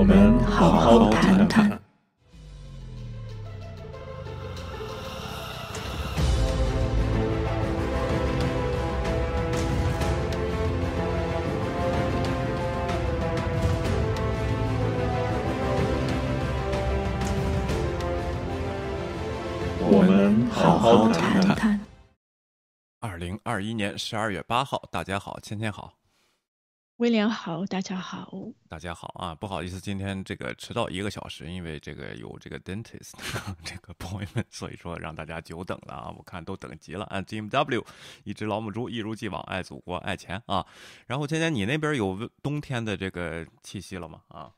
我们好好谈谈。我们好好谈谈。二零二一年十二月八号，大家好，芊芊好，威廉好，大家好。大家好啊！不好意思，今天这个迟到一个小时，因为这个有这个 dentist 这个 point，，所以说让大家久等了啊！我看都等急了啊！Jim W，一只老母猪，一如既往爱祖国爱钱啊！然后芊芊，你那边有冬天的这个气息了吗？啊？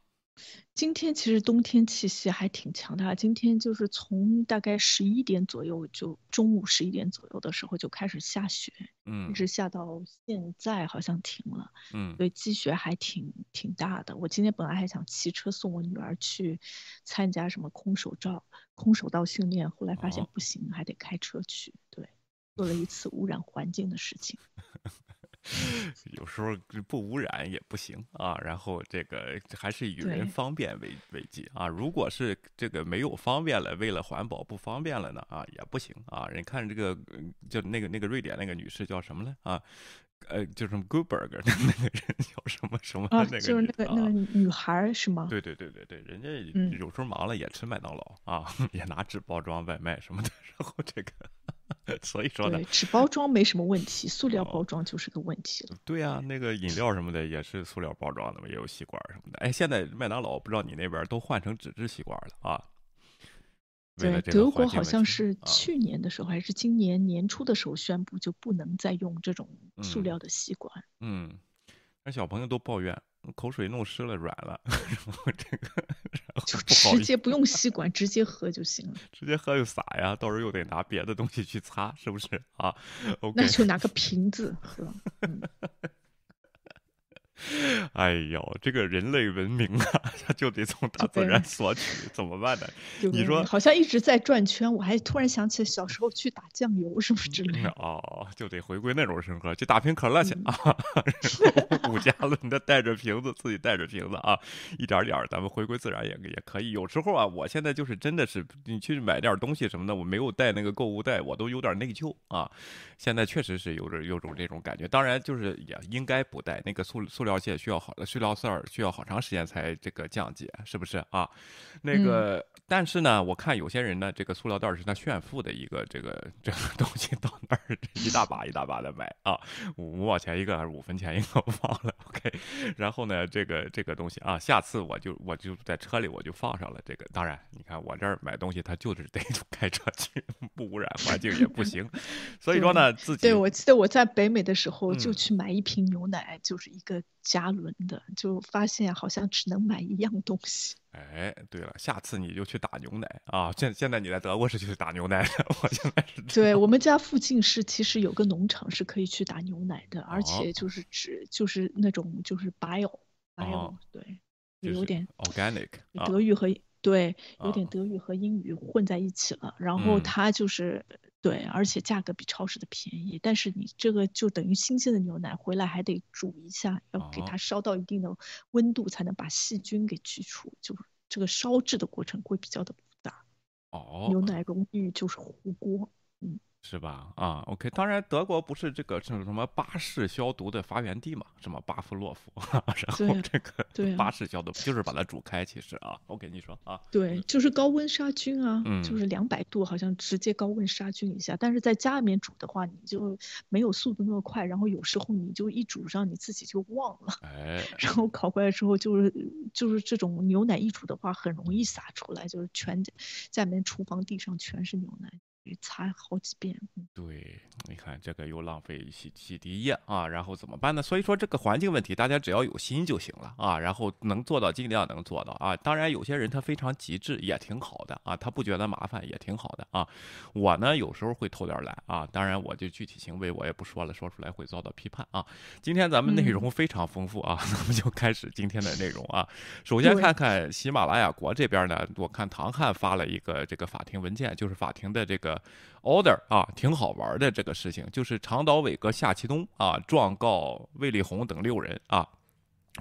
今天其实冬天气息还挺强的，今天就是从大概十一点左右，就中午十一点左右的时候就开始下雪，嗯，一直下到现在好像停了，嗯，所以积雪还挺挺大的。我今天本来还想骑车送我女儿去参加什么空手道空手道训练，后来发现不行，还得开车去，对，做了一次污染环境的事情。有时候不污染也不行啊，然后这个还是与人方便为为计啊。如果是这个没有方便了，为了环保不方便了呢啊，也不行啊。人看这个就那个那个瑞典那个女士叫什么来啊？呃，就是 Goodberg 那个人叫什么什么？啊，就是那个那个女孩是吗？对对对对对，人家有时候忙了也吃麦当劳啊，也拿纸包装外卖什么的，然后这个。所以说呢，纸包装没什么问题，塑料包装就是个问题了。对啊，那个饮料什么的也是塑料包装的嘛，也有吸管什么的。哎，现在麦当劳不知道你那边都换成纸质吸管了啊？对，德国好像是去年的时候还是今年年初的时候宣布就不能再用这种塑料的吸管。嗯，那小朋友都抱怨。口水弄湿了，软了，然后这个，然后就直接不用吸管，直接喝就行了。直接喝就洒呀，到时候又得拿别的东西去擦，是不是啊那就拿个瓶子喝。哎呦，这个人类文明啊，它就得从大自然索取，怎么办呢？你说好像一直在转圈，我还突然想起小时候去打酱油什么之类的。哦，就得回归那种生活，去打瓶可乐去啊，五加仑的带着瓶子，自己带着瓶子啊，一点点咱们回归自然也也可以。有时候啊，我现在就是真的是，你去买点东西什么的，我没有带那个购物袋，我都有点内疚啊。现在确实是有着有种这种感觉，当然就是也应该不带那个塑塑料。而且需要好的塑料袋需要好长时间才这个降解，是不是啊？那个，但是呢，我看有些人呢，这个塑料袋是他炫富的一个这个这个东西，到那儿一大把一大把的买啊，五五毛钱一个还是五分钱一个，我 忘了。OK，然后呢，这个这个东西啊，下次我就我就在车里我就放上了这个。当然，你看我这儿买东西，他就是得 开车去，不污染环境也不行。所以说呢，自己对我记得我在北美的时候就去买一瓶牛奶，就是一个。加仑的，就发现好像只能买一样东西。哎，对了，下次你就去打牛奶啊！现现在你在德国是去打牛奶的，我现在是。对我们家附近是其实有个农场是可以去打牛奶的，而且就是指就是那种就是 bio bio 对，有点 organic 德语和对有点德语和英语混在一起了，然后它就是。对，而且价格比超市的便宜，但是你这个就等于新鲜的牛奶回来还得煮一下，要给它烧到一定的温度才能把细菌给去除，就这个烧制的过程会比较的复杂。哦，牛奶容易就是糊锅，嗯。是吧？啊，OK，当然德国不是这个什么什么巴氏消毒的发源地嘛？什么巴夫洛夫，然后这个巴氏消毒就是把它煮开，其实啊我跟你说啊，对，就是高温杀菌啊，就是两百度，好像直接高温杀菌一下。但是在家里面煮的话，你就没有速度那么快，然后有时候你就一煮上你自己就忘了，哎，然后烤过来之后就是就是这种牛奶一煮的话，很容易洒出来，就是全家里面厨房地上全是牛奶。擦好几遍，对，你看这个又浪费洗洗涤液啊，然后怎么办呢？所以说这个环境问题，大家只要有心就行了啊，然后能做到尽量能做到啊。当然有些人他非常极致也挺好的啊，他不觉得麻烦也挺好的啊。我呢有时候会偷点懒啊，当然我就具体行为我也不说了，说出来会遭到批判啊。今天咱们内容非常丰富啊，咱们就开始今天的内容啊。首先看看喜马拉雅国这边呢，我看唐汉发了一个这个法庭文件，就是法庭的这个。Order 啊，挺好玩的这个事情，就是长岛伟哥夏奇东啊，状告魏丽红等六人啊，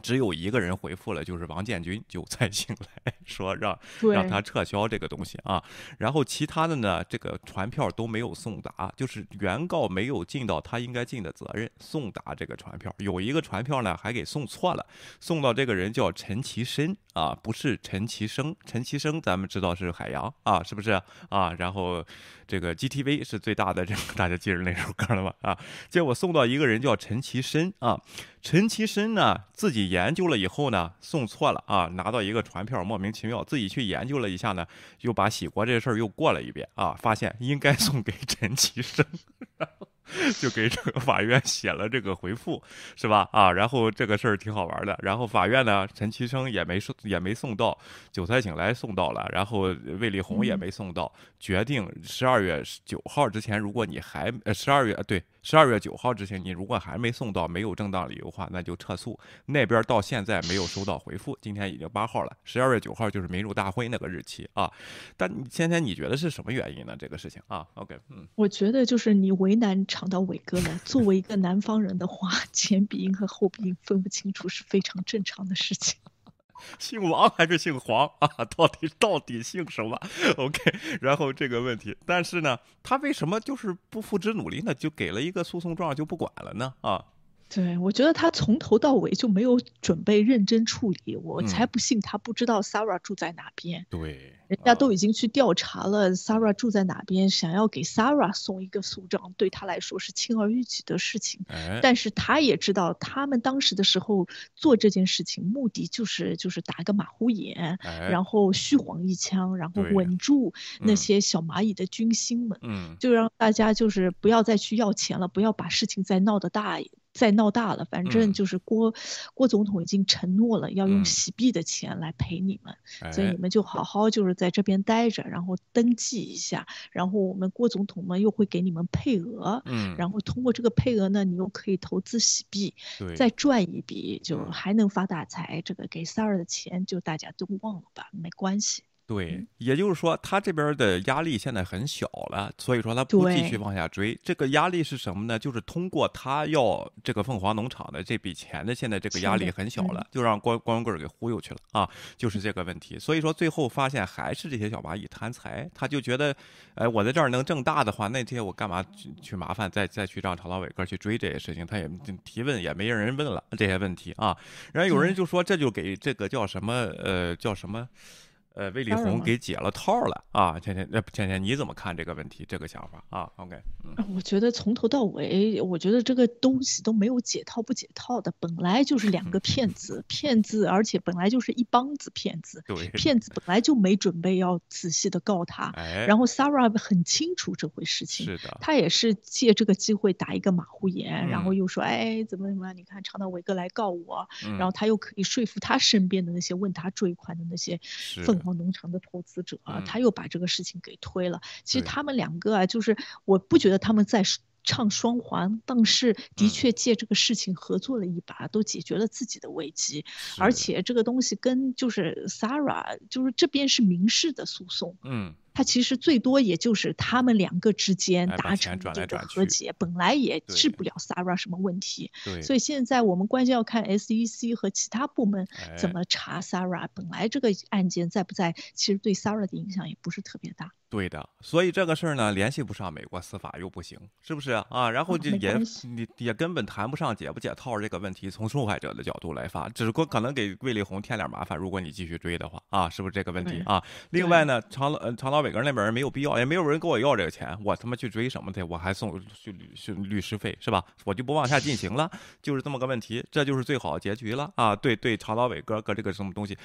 只有一个人回复了，就是王建军就才醒来 说让让他撤销这个东西啊。然后其他的呢，这个传票都没有送达，就是原告没有尽到他应该尽的责任，送达这个传票。有一个传票呢还给送错了，送到这个人叫陈其深啊，不是陈其生。陈其生咱们知道是海洋啊，是不是啊？然后这个 GTV 是最大的，这个大家记着那首歌了吧？啊，结果送到一个人叫陈其深啊，陈其深呢自己研究了以后呢，送错了啊，拿到一个传票，莫名其妙，自己去研究了一下呢，又把洗国这事儿又过了一遍啊，发现应该送给陈其生，就给这个法院写了这个回复，是吧？啊，然后这个事儿挺好玩的，然后法院呢，陈其生也没送，也没送到，韭菜醒来送到了，然后魏立红也没送到，决定十二月九号之前，如果你还呃十二月呃对十二月九号之前，你如果还没送到，没有正当理由的话，那就撤诉。那边到现在没有收到回复，今天已经八号了，十二月九号就是民主大会那个日期啊。但你先前你觉得是什么原因呢？这个事情啊？OK，嗯，我觉得就是你为难唱到伟哥了。作为一个南方人的话，前鼻音和后鼻音分不清楚是非常正常的事情。姓王还是姓黄 啊？到底到底姓什么？OK，然后这个问题，但是呢，他为什么就是不付之努力呢？就给了一个诉讼状就不管了呢？啊？对，我觉得他从头到尾就没有准备认真处理，我嗯才不信他不知道 Sarah 住在哪边。对，人家都已经去调查了，Sarah 住在哪边，想要给 Sarah 送一个诉状，对他来说是轻而易举的事情。哎，但是他也知道，他们当时的时候做这件事情，目的就是就是打个马虎眼，哎，然后虚晃一枪，然后稳住那嗯些小蚂蚁的军心们，嗯，就让大家就是不要再去要钱了，不要把事情再闹得大。再闹大了，反嗯。正就是郭、郭总统已经承诺了要嗯。用洗币的钱来赔你们，所以哎。你们就好好就是在这边待着，然后登记一下，然后我们郭总统们又会给你们配额，嗯，然后通过这个配额呢，你又可以投资洗币，对，再赚一笔，就嗯。还能发大财。这个给 Sar 的钱就大家都忘了吧，没关系。对，也就是说，他这边的压力现在很小了，所以说他不继续往下追。这个压力是什么呢？就是通过他要这个凤凰农场的这笔钱的，现在这个压力很小了，就让光光棍儿给忽悠去了啊，就是这个问题。所以说最后发现还是这些小蚂蚁贪财，他就觉得，哎，我在这儿能挣大的话，那这些我干嘛去去麻烦再再去让曹老伟哥去追这些事情？他也提问也没人问了这些问题啊。然后有人就说，这就给这个叫什么呃叫什么。呃，魏丽红给解了套了啊！倩倩，那，倩倩，你怎么看这个问题，这个想法啊？OK，我觉得从头到尾，我觉得这个东西都没有解套不解套的，本来就是两个骗 子，骗子，而且本来就是一帮子骗子，对，骗子本来就没准备要仔细的告他，哎，然后 Sarah 很清楚这回事情，是的，他也是借这个机会打一个马虎眼，然后嗯又说，哎，怎么怎么样？你看长岛伟哥来告我，嗯然后他又可以说服他身边的那些问他追款的那些是凤凰农场的投资者啊，嗯。他又把这个事情给推了。其实他们两个啊，就是我不觉得他们在唱双簧，但是的嗯。确借这个事情合作了一把，都解决了自己的危机。而且这个东西跟就是 Sarah，就是这边是民事的诉讼，嗯，它其实最多也就是他们两个之间达成这个和解，本来也治不了 Sarah 什么问题。所以现在我们关键要看 SEC 和其他部门怎哎么查 Sarah。本来这个案件在不在，其实对 Sarah 的影响也不是特别大。对的，所以这个事儿呢，联系不上美国司法又不行，是不是啊？然后就也你也根本谈不上解不解套这个问题，从受害者的角度来发，只不过可能给魏丽红添点麻烦，如果你继续追的话啊，是不是这个问题啊？另外呢，长老呃长老伟哥那边人没有必要，也没有人跟我要这个钱，我他妈去追什么的？我还送去律去律师费是吧？我就不往下进行了，就是这么个问题，这就是最好的结局了啊！对对，长老伟哥搁这个什么东西，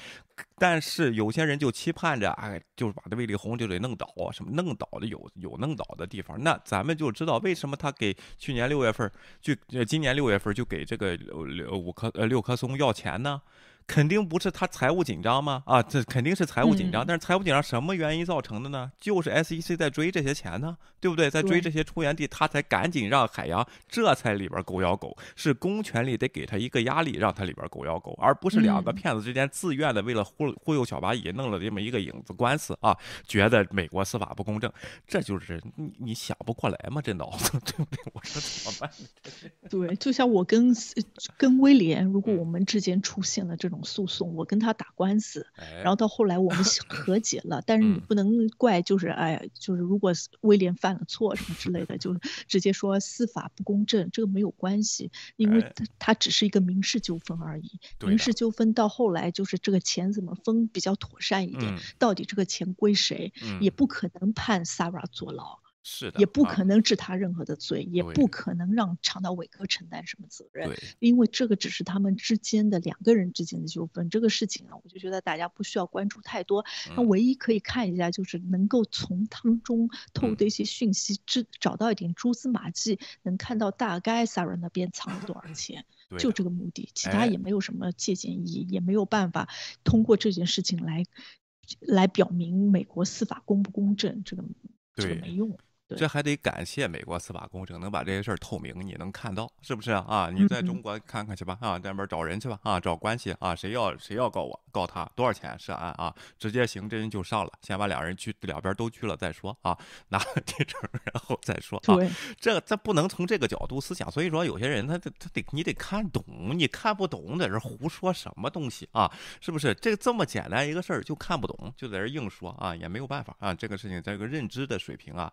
但是有些人就期盼着，哎，就是把这魏丽红就得弄倒，哦什么弄倒的有有弄倒的地方，那咱们就知道为什么他给去年六月份就今年六月份就给这个呃五棵呃六棵松要钱呢？肯定不是他财务紧张吗？啊，这肯定是财务紧张。但是财务紧张什么原因造成的呢？就是 SEC 在追这些钱呢，对不对？在追这些出源地，他才赶紧让海洋这才里边狗咬狗，是公权力得给他一个压力，让他里边狗咬狗，而不是两个骗子之间自愿的为了忽忽悠小蚂蚁弄了这么一个影子官司啊，觉得美国司法不公正，这就是你你想不过来吗？这脑子 对不对？我说怎么办？对，就像我跟跟威廉，如果我们之间出现了这种诉讼，我跟他打官司，然后到后来我们 和解了，但是你不能怪，就是哎，就是如果威廉犯了错什么之类的，就直接说司法不公正，这个没有关系，因为他他只是一个民事纠纷而已，民事纠纷到后来就是这个钱怎么分比较妥善一点，到底这个钱归谁，也不可能判 Sarah 坐牢。是的，也不可能治他任何的罪，也不可能让长岛伟哥承担什么责任，因为这个只是他们之间的两个人之间的纠纷。这个事情啊，我就觉得大家不需要关注太多。那唯一可以看一下，就是能够从当中透的一些讯息，知找到一点蛛丝马迹，能看到大概 Sarah 那边藏了多少 钱，就这个目的，其他也没有什么借鉴意义，也没有办法通过这件事情来来表明美国司法公不公正，这个这个没用。这还得感谢美国司法公正，能把这些事儿透明，你能看到，是不是啊？啊，你在中国看看去吧，啊，那边找人去吧，啊，找关系啊，谁要谁要告我，告他多少钱涉案啊？直接刑侦就上了，先把两人去两边都去了再说啊，拿了提成然后再说啊。这这不能从这个角度思想，所以说有些人他他他得你得看懂，你看不懂在这胡说什么东西啊？是不是？这这么简单一个事儿就看不懂，就在这硬说啊，也没有办法啊。这个事情这个认知的水平啊。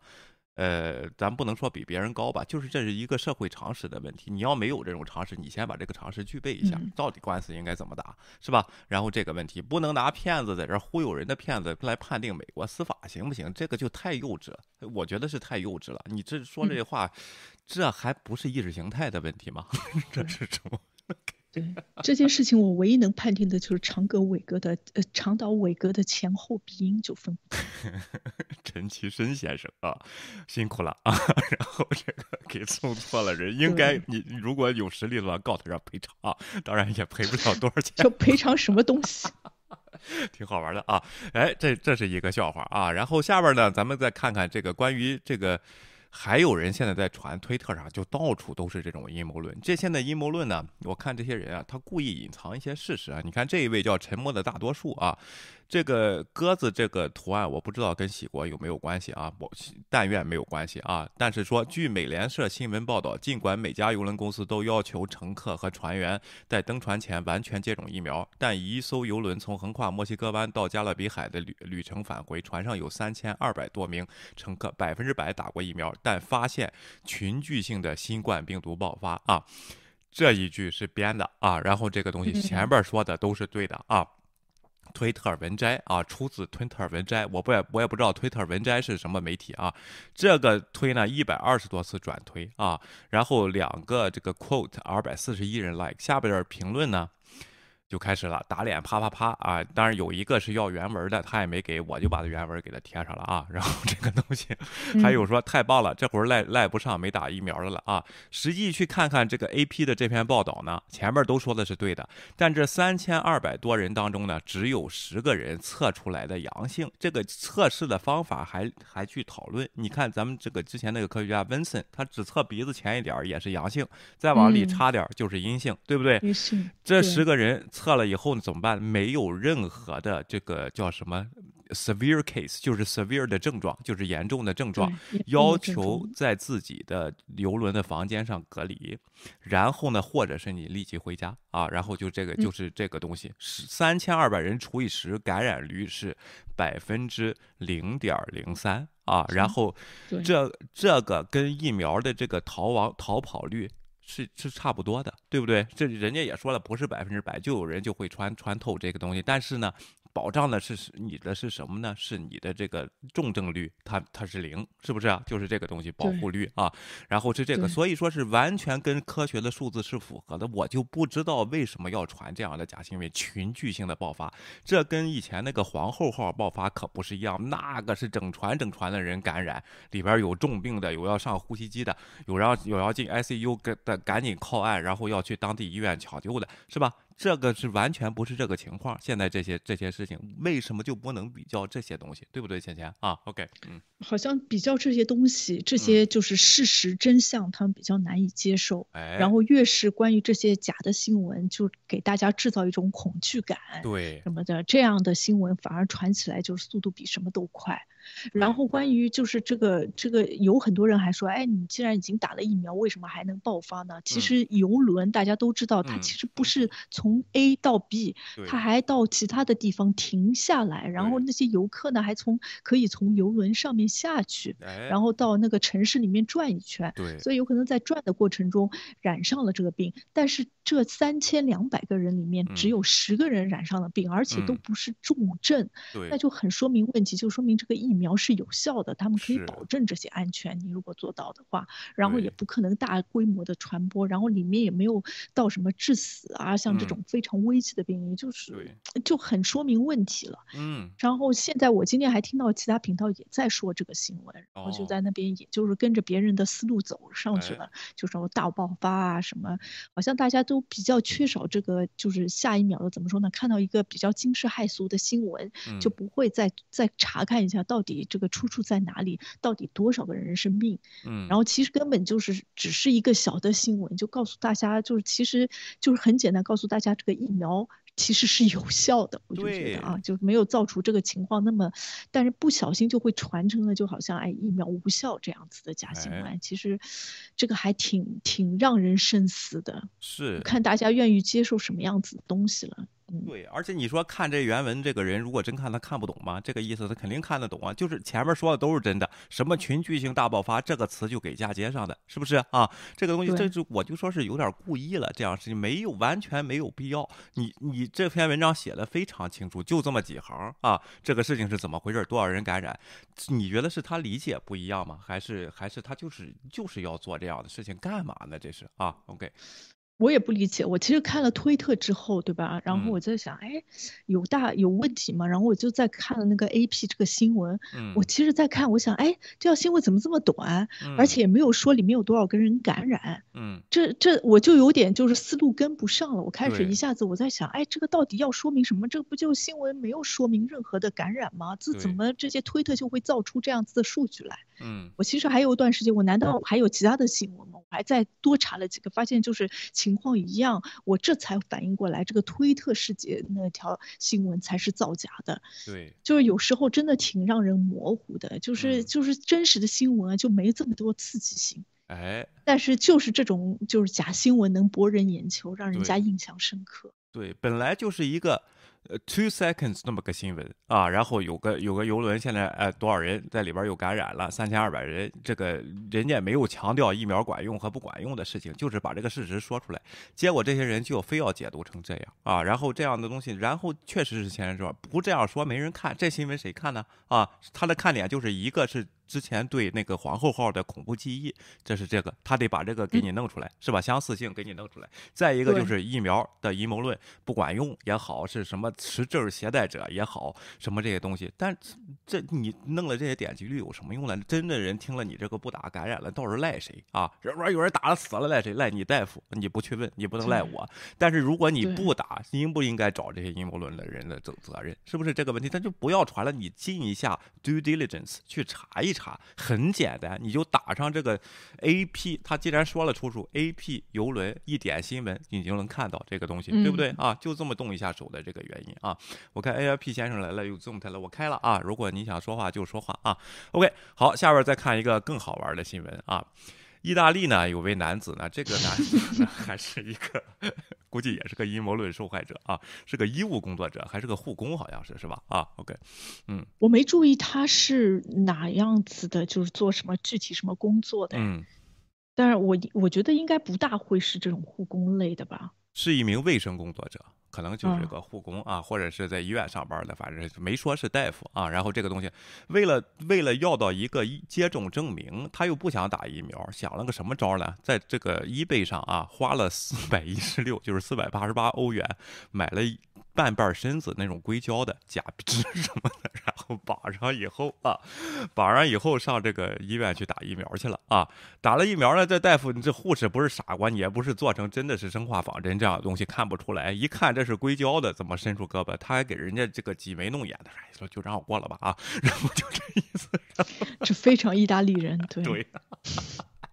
呃，咱不能说比别人高吧，就是这是一个社会常识的问题。你要没有这种常识，你先把这个常识具备一下，到底官司应该怎么打，是吧？然后这个问题不能拿骗子在这忽悠人的骗子来判定美国司法行不行？这个就太幼稚了，我觉得是太幼稚了。你这说这话，这还不是意识形态的问题吗？这是什么？对这件事情，我唯一能判定的就是长葛伟哥的呃长岛伟哥的前后鼻音就分不清。陈其深先生啊，辛苦了啊！然后这个 给送错了人，应该你如果有实力的话，告他让赔偿啊！当然也赔不了多少钱。就赔偿什么东西？挺好玩的啊！哎，这这是一个笑话啊！然后下边呢，咱们再看看这个关于这个。还有人现在在传推特上，就到处都是这种阴谋论。这现在阴谋论呢，我看这些人啊，他故意隐藏一些事实啊。你看这一位叫沉默的大多数啊。这个鸽子这个图案，我不知道跟喜国有没有关系啊？我但愿没有关系啊。但是说，据美联社新闻报道，尽管每家邮轮公司都要求乘客和船员在登船前完全接种疫苗，但一艘邮轮从横跨墨西哥湾到加勒比海的旅旅程返回，船上有三千二百多名乘客百分之百打过疫苗，但发现群聚性的新冠病毒爆发啊。这一句是编的啊，然后这个东西前 边说的都是对的啊。推特文摘啊，出自推特文摘，我不也我也不知道推特文摘是什么媒体啊。这个推呢，一百二十多次转推啊，然后两个这个 quote，二百四十一人 like，下边评论呢。就开始了打脸啪啪啪啊！当然有一个是要原文的，他也没给我，就把他原文给他贴上了啊。然后这个东西，还有说太棒了，这会儿赖赖不上没打疫苗的了啊。实际去看看这个 A P 的这篇报道呢，前面都说的是对的，但这三千二百多人当中呢，只有十个人测出来的阳性。这个测试的方法还还去讨论。你看咱们这个之前那个科学家温森，他只测鼻子前一点也是阳性，再往里插点就是阴性，对不对？阴性。这十个人。测了以后呢，怎么办？没有任何的这个叫什么 severe case，就是 severe 的症状，就是严重的症状，要求在自己的游轮的房间上隔离，然后呢，或者是你立即回家啊，然后就这个就是这个东西，三千二百人除以十，感染率是百分之零点零三啊，然后这这个跟疫苗的这个逃亡逃跑率。是是差不多的，对不对？这人家也说了，不是百分之百，就有人就会穿穿透这个东西，但是呢。保障的是你的是什么呢？是你的这个重症率，它它是零，是不是啊？就是这个东西保护率啊，然后是这个，所以说是完全跟科学的数字是符合的。我就不知道为什么要传这样的假新闻，群聚性的爆发，这跟以前那个皇后号爆发可不是一样，那个是整船整船的人感染，里边有重病的，有要上呼吸机的，有要有要进 ICU 跟的赶紧靠岸，然后要去当地医院抢救的，是吧？这个是完全不是这个情况。现在这些这些事情，为什么就不能比较这些东西，对不对，倩倩啊？OK，嗯，好像比较这些东西，这些就是事实真相，他们比较难以接受。哎，然后越是关于这些假的新闻，就给大家制造一种恐惧感，对什么的，这样的新闻反而传起来就是速度比什么都快。然后关于就是这个这个，有很多人还说，哎，你既然已经打了疫苗，为什么还能爆发呢？其实游轮大家都知道，它其。实不是从 A 到 B，它还到其他的地方停下来，然后那些游客呢还从可以从游轮上面下去，然后到那个城市里面转一圈。对，所以有可能在转的过程中染上了这个病，但是这三千两百个人里面只有十个人染上了病，而且都不是重症，那就很说明问题，就说明这个疫。疫苗是有效的，他们可以保证这些安全。你如果做到的话，然后也不可能大规模的传播，然后里面也没有到什么致死啊，像这种非常危急的病例，就是就很说明问题了。嗯。然后现在我今天还听到其他频道也在说这个新闻，然后就在那边也就是跟着别人的思路走上去了，就说大爆发啊什么，好像大家都比较缺少这个就是下一秒的怎么说呢？看到一个比较惊世骇俗的新闻，就不会再再查看一下到。底这个出处在哪里？到底多少个人生病？嗯，然后其实根本就是只是一个小的新闻，就告诉大家，就是其实就是很简单，告诉大家这个疫苗其实是有效的。我就觉得啊，就没有造出这个情况。那么，但是不小心就会传成了，就好像哎疫苗无效这样子的假新闻。其实这个还挺挺让人深思的。是，看大家愿意接受什么样子的东西了。对，而且你说看这原文，这个人如果真看他看不懂吗？这个意思他肯定看得懂啊，就是前面说的都是真的，什么群聚性大爆发这个词就给嫁接上的，是不是啊？这个东西这就我就说是有点故意了，这样事情没有完全没有必要。你你这篇文章写的非常清楚，就这么几行啊，这个事情是怎么回事？多少人感染？你觉得是他理解不一样吗？还是还是他就是就是要做这样的事情干嘛呢？这是啊，OK。我也不理解，我其实看了推特之后，对吧？然后我在想，哎，有大有问题吗？然后我就在看了那个 A P 这个新闻，我其实在看，我想，哎，这条新闻怎么这么短，而且也没有说里面有多少个人感染，嗯，这这我就有点就是思路跟不上了。我开始一下子我在想，哎，这个到底要说明什么？这不就新闻没有说明任何的感染吗？这怎么这些推特就会造出这样子的数据来？嗯，我其实还有一段时间，我难道还有其他的新闻吗？我还在多查了几个，发现就是。情况一样，我这才反应过来，这个推特世界那条新闻才是造假的。对，就是有时候真的挺让人模糊的，就是就是真实的新闻就没这么多刺激性。哎，但是就是这种就是假新闻能博人眼球，让人家印象深刻。对，本来就是一个。呃，two seconds 那么个新闻啊，然后有个有个游轮，现在呃多少人在里边又感染了，三千二百人，这个人家没有强调疫苗管用和不管用的事情，就是把这个事实说出来，结果这些人就非要解读成这样啊，然后这样的东西，然后确实是前人说不这样说没人看，这新闻谁看呢？啊，他的看点就是一个是。之前对那个皇后号的恐怖记忆，这是这个，他得把这个给你弄出来，是吧？相似性给你弄出来。再一个就是疫苗的阴谋论，不管用也好，是什么持证携带者也好，什么这些东西。但这你弄了这些点击率有什么用呢？真的人听了你这个不打感染了，到时候赖谁啊？人说有人打了死了赖谁？赖你大夫，你不去问，你不能赖我。但是如果你不打，应不应该找这些阴谋论的人的责责任？是不是这个问题？他就不要传了，你进一下 due diligence 去查一。查很简单，你就打上这个 A P，他既然说了出处，A P 游轮一点新闻，你就能看到这个东西，对不对啊？就这么动一下手的这个原因啊。我看 A I P 先生来了，又这么开了，我开了啊。如果你想说话就说话啊。OK，好，下边再看一个更好玩的新闻啊。意大利呢有位男子呢，这个男子呢还是一个，估计也是个阴谋论受害者啊，是个医务工作者，还是个护工，好像是是吧？啊，OK，嗯，我没注意他是哪样子的，就是做什么具体什么工作的，嗯，但是我我觉得应该不大会是这种护工类的吧。是一名卫生工作者，可能就是个护工啊，或者是在医院上班的，反正没说是大夫啊。然后这个东西，为了为了要到一个接种证明，他又不想打疫苗，想了个什么招呢？在这个 eBay 上啊，花了四百一十六，就是四百八十八欧元，买了半半身子那种硅胶的假肢什么的，然后绑上以后啊，绑上以后上这个医院去打疫苗去了啊。打了疫苗呢，这大夫，你这护士不是傻瓜，你也不是做成真的是生化仿真这样的东西，看不出来。一看这是硅胶的，怎么伸出胳膊？他还给人家这个挤眉弄眼的，说就让我过了吧啊，然后就这意思。这非常意大利人，对。对。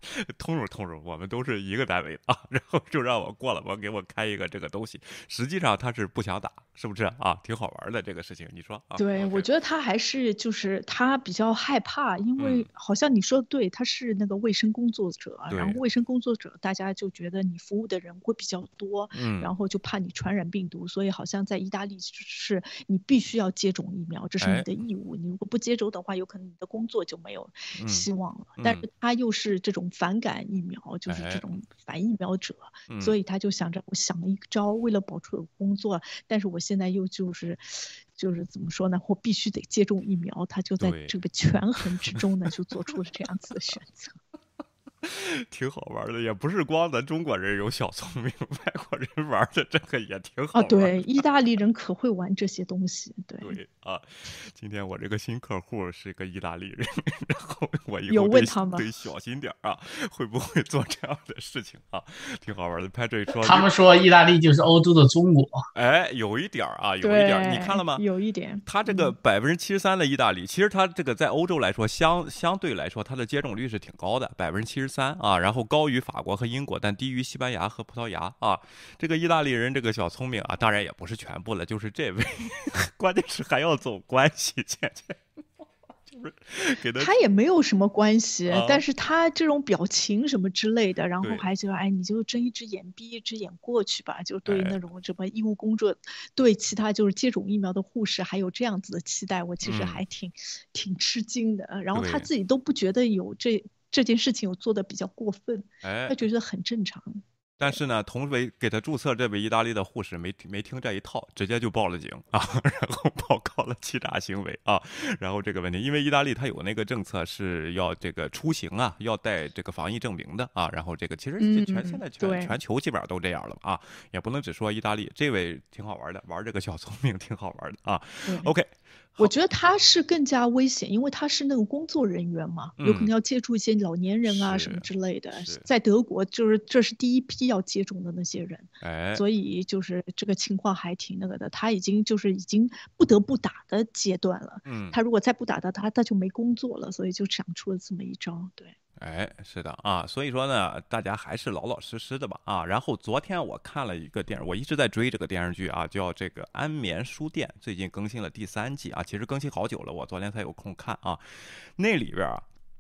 通融通融，我们都是一个单位的啊，然后就让我过了，我给我开一个这个东西。实际上他是不想打，是不是啊？挺好玩的这个事情，你说啊？对，我觉得他还是就是他比较害怕，因为好像你说的对，他是那个卫生工作者，然后卫生工作者大家就觉得你服务的人会比较多，嗯，然后就怕你传染病毒，所以好像在意大利是你必须要接种疫苗，这是你的义务。你如果不接种的话，有可能你的工作就没有希望了。但是他又是这种。反感疫苗就是这种反疫苗者，所以他就想着，我想了一招，为了保住工作，但是我现在又就是，就是怎么说呢？我必须得接种疫苗，他就在这个权衡之中呢，就做出了这样子的选择。挺好玩的，也不是光咱中国人有小聪明，外国人玩的这个也挺好。啊，对，意大利人可会玩这些东西。对对啊，今天我这个新客户是个意大利人，然后我有问他吗？得小心点啊，会不会做这样的事情啊？挺好玩的。拍这一说，他们说意大利就是欧洲的中国。哎，有一点啊，有一点，你看了吗？有一点。他这个百分之七十三的意大利，其实他这个在欧洲来说，相相对来说，它的接种率是挺高的，百分之七十。三啊，然后高于法国和英国，但低于西班牙和葡萄牙啊。这个意大利人这个小聪明啊，当然也不是全部了，就是这位，关键是还要走关系，姐姐，就是给他。他也没有什么关系，但是他这种表情什么之类的，然后还觉得哎，你就睁一只眼闭一只眼过去吧，就对那种什么医务工作，对其他就是接种疫苗的护士还有这样子的期待，我其实还挺挺吃惊的。然后他自己都不觉得有这。这件事情我做的比较过分，哎，他觉得很正常。但是呢，同为给他注册这位意大利的护士没没听这一套，直接就报了警 啊，然后报告了欺诈行为啊，然后这个问题，因为意大利他有那个政策是要这个出行啊，要带这个防疫证明的啊，然后这个其实全现在全全球基本上都这样了啊，也不能只说意大利。这位挺好玩的，玩这个小聪明挺好玩的啊。OK。我觉得他是更加危险，因为他是那个工作人员嘛，有可能要接触一些老年人啊什么之类的。在德国，就是这是第一批要接种的那些人，哎，所以就是这个情况还挺那个的。他已经就是已经不得不打的阶段了，嗯，他如果再不打的，他他就没工作了，所以就想出了这么一招，对。哎，是的啊，所以说呢，大家还是老老实实的吧啊。然后昨天我看了一个电影，我一直在追这个电视剧啊，叫这个《安眠书店》，最近更新了第三季啊，其实更新好久了，我昨天才有空看啊。那里边啊，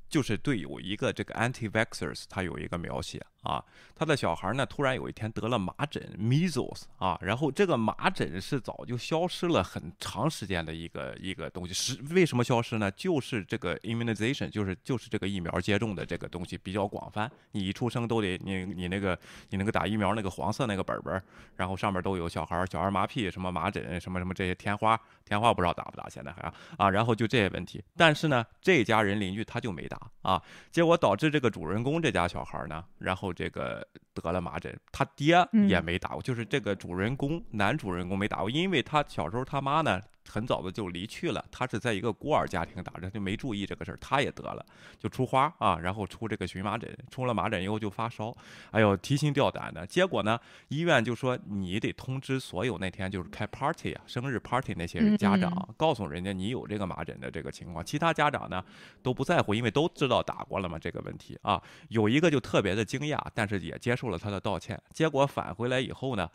就是对有一个这个 anti-vaxxers，它有一个描写。啊，他的小孩呢，突然有一天得了麻疹 （measles） 啊，然后这个麻疹是早就消失了很长时间的一个一个东西，是为什么消失呢？就是这个 immunization，就是就是这个疫苗接种的这个东西比较广泛，你一出生都得你你那个你那个打疫苗那个黄色那个本本，然后上面都有小孩小儿麻痹、什么麻疹、什么什么这些天花，天花不知道打不打，现在还啊，然后就这些问题，但是呢，这家人邻居他就没打啊，结果导致这个主人公这家小孩呢，然后。这个得了麻疹，他爹也没打过，就是这个主人公男主人公没打过，因为他小时候他妈呢。很早的就离去了，他是在一个孤儿家庭打着，就没注意这个事儿，他也得了，就出花啊，然后出这个荨麻疹，出了麻疹以后就发烧，哎呦提心吊胆的，结果呢，医院就说你得通知所有那天就是开 party 啊，生日 party 那些家长，告诉人家你有这个麻疹的这个情况，其他家长呢都不在乎，因为都知道打过了嘛这个问题啊，有一个就特别的惊讶，但是也接受了他的道歉，结果返回来以后呢。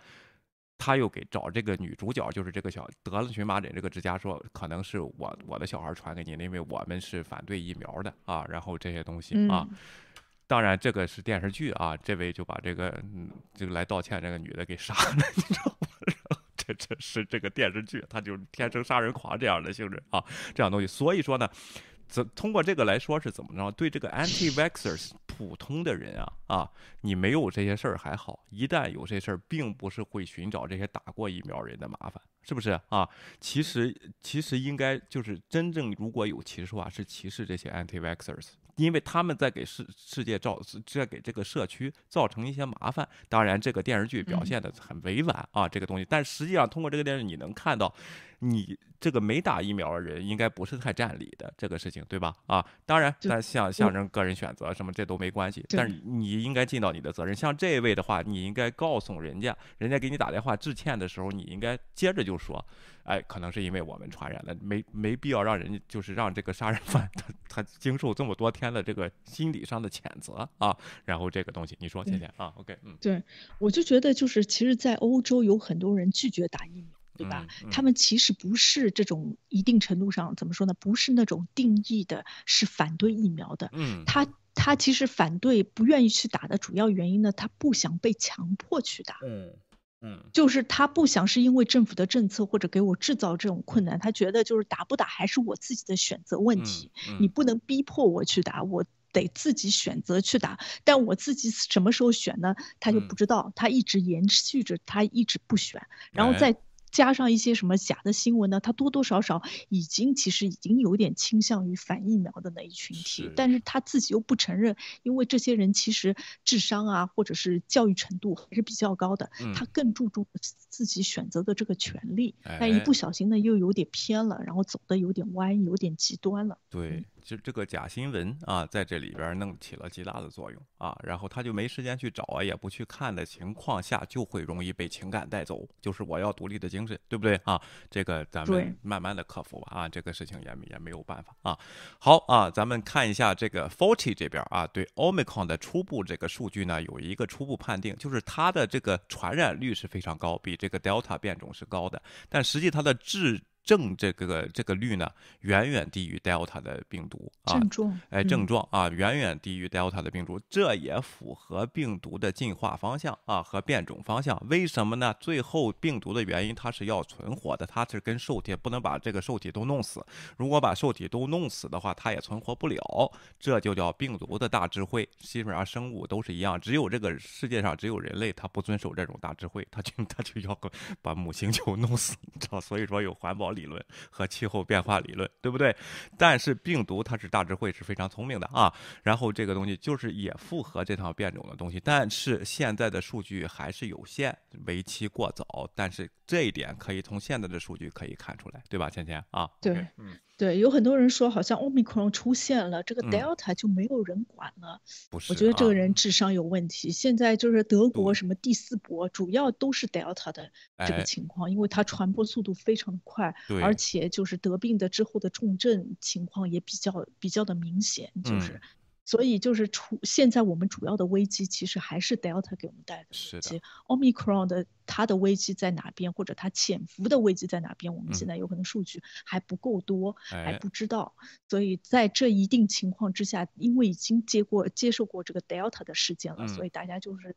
他又给找这个女主角，就是这个小得了荨麻疹这个之家说，可能是我我的小孩传给你，因为我们是反对疫苗的啊，然后这些东西啊，当然这个是电视剧啊，这位就把这个嗯这个来道歉这个女的给杀了，你知道吗？这这是这个电视剧，他就是天生杀人狂这样的性质啊，这样东西，所以说呢。怎通过这个来说是怎么着？对这个 anti-vaxxers 普通的人啊啊，你没有这些事儿还好，一旦有这事儿，并不是会寻找这些打过疫苗人的麻烦，是不是啊？其实其实应该就是真正如果有歧视的话，是歧视这些 anti-vaxers，。因为他们在给世世界造，在给这个社区造成一些麻烦。当然，这个电视剧表现的很委婉啊，这个东西，但实际上通过这个电视，你能看到。你这个没打疫苗的人应该不是太占理的这个事情，对吧？啊，当然，但像象征个人选择什么，这都没关系。但是你应该尽到你的责任。像这位的话，你应该告诉人家，人家给你打电话致歉的时候，你应该接着就说，哎，可能是因为我们传染了，没没必要让人家就是让这个杀人犯他他经受这么多天的这个心理上的谴责啊。然后这个东西，你说，谢谢啊，OK，嗯，对，我就觉得就是其实，在欧洲有很多人拒绝打疫苗。对吧？他们其实不是这种一定程度上怎么说呢？不是那种定义的是反对疫苗的。嗯，他他其实反对不愿意去打的主要原因呢，他不想被强迫去打。嗯嗯，就是他不想是因为政府的政策或者给我制造这种困难，他觉得就是打不打还是我自己的选择问题。你不能逼迫我去打，我得自己选择去打。但我自己什么时候选呢？他就不知道，他一直延续着，他一直不选，然后在。加上一些什么假的新闻呢？他多多少少已经其实已经有点倾向于反疫苗的那一群体，但是他自己又不承认，因为这些人其实智商啊或者是教育程度还是比较高的，他更注重自己选择的这个权利，但一不小心呢又有点偏了，然后走的有点歪，有点极端了。对。就这个假新闻啊，在这里边弄起了极大的作用啊，然后他就没时间去找啊，也不去看的情况下，就会容易被情感带走。就是我要独立的精神，对不对啊？这个咱们慢慢的克服吧啊，这个事情也也没有办法啊。好啊，咱们看一下这个 Forty 这边啊，对 Omicron 的初步这个数据呢，有一个初步判定，就是它的这个传染率是非常高，比这个 Delta 变种是高的，但实际它的致症这个这个率呢，远远低于 Delta 的病毒啊，症状哎症状啊，远远低于 Delta 的病毒，这也符合病毒的进化方向啊和变种方向。为什么呢？最后病毒的原因它是要存活的，它是跟受体不能把这个受体都弄死。如果把受体都弄死的话，它也存活不了。这就叫病毒的大智慧。基本上生物都是一样，只有这个世界上只有人类它不遵守这种大智慧，它就它就要把母星球弄死，你知道？所以说有环保。理论和气候变化理论，对不对？但是病毒它是大智慧，是非常聪明的啊。然后这个东西就是也符合这套变种的东西，但是现在的数据还是有限，为期过早。但是这一点可以从现在的数据可以看出来，对吧？芊芊啊，对，嗯。对，有很多人说好像 Omicron 出现了，这个 Delta 就没有人管了。不是，我觉得这个人智商有问题。现在就是德国什么第四波，主要都是 Delta 的这个情况，因为它传播速度非常的快，而且就是得病的之后的重症情况也比较比较的明显，就是。所以就是出现在我们主要的危机，其实还是 Delta 给我们带来的危机。Omicron 的它的危机在哪边，或者它潜伏的危机在哪边？我们现在有可能数据还不够多，还不知道。所以在这一定情况之下，因为已经接过接受过这个 Delta 的事件了，所以大家就是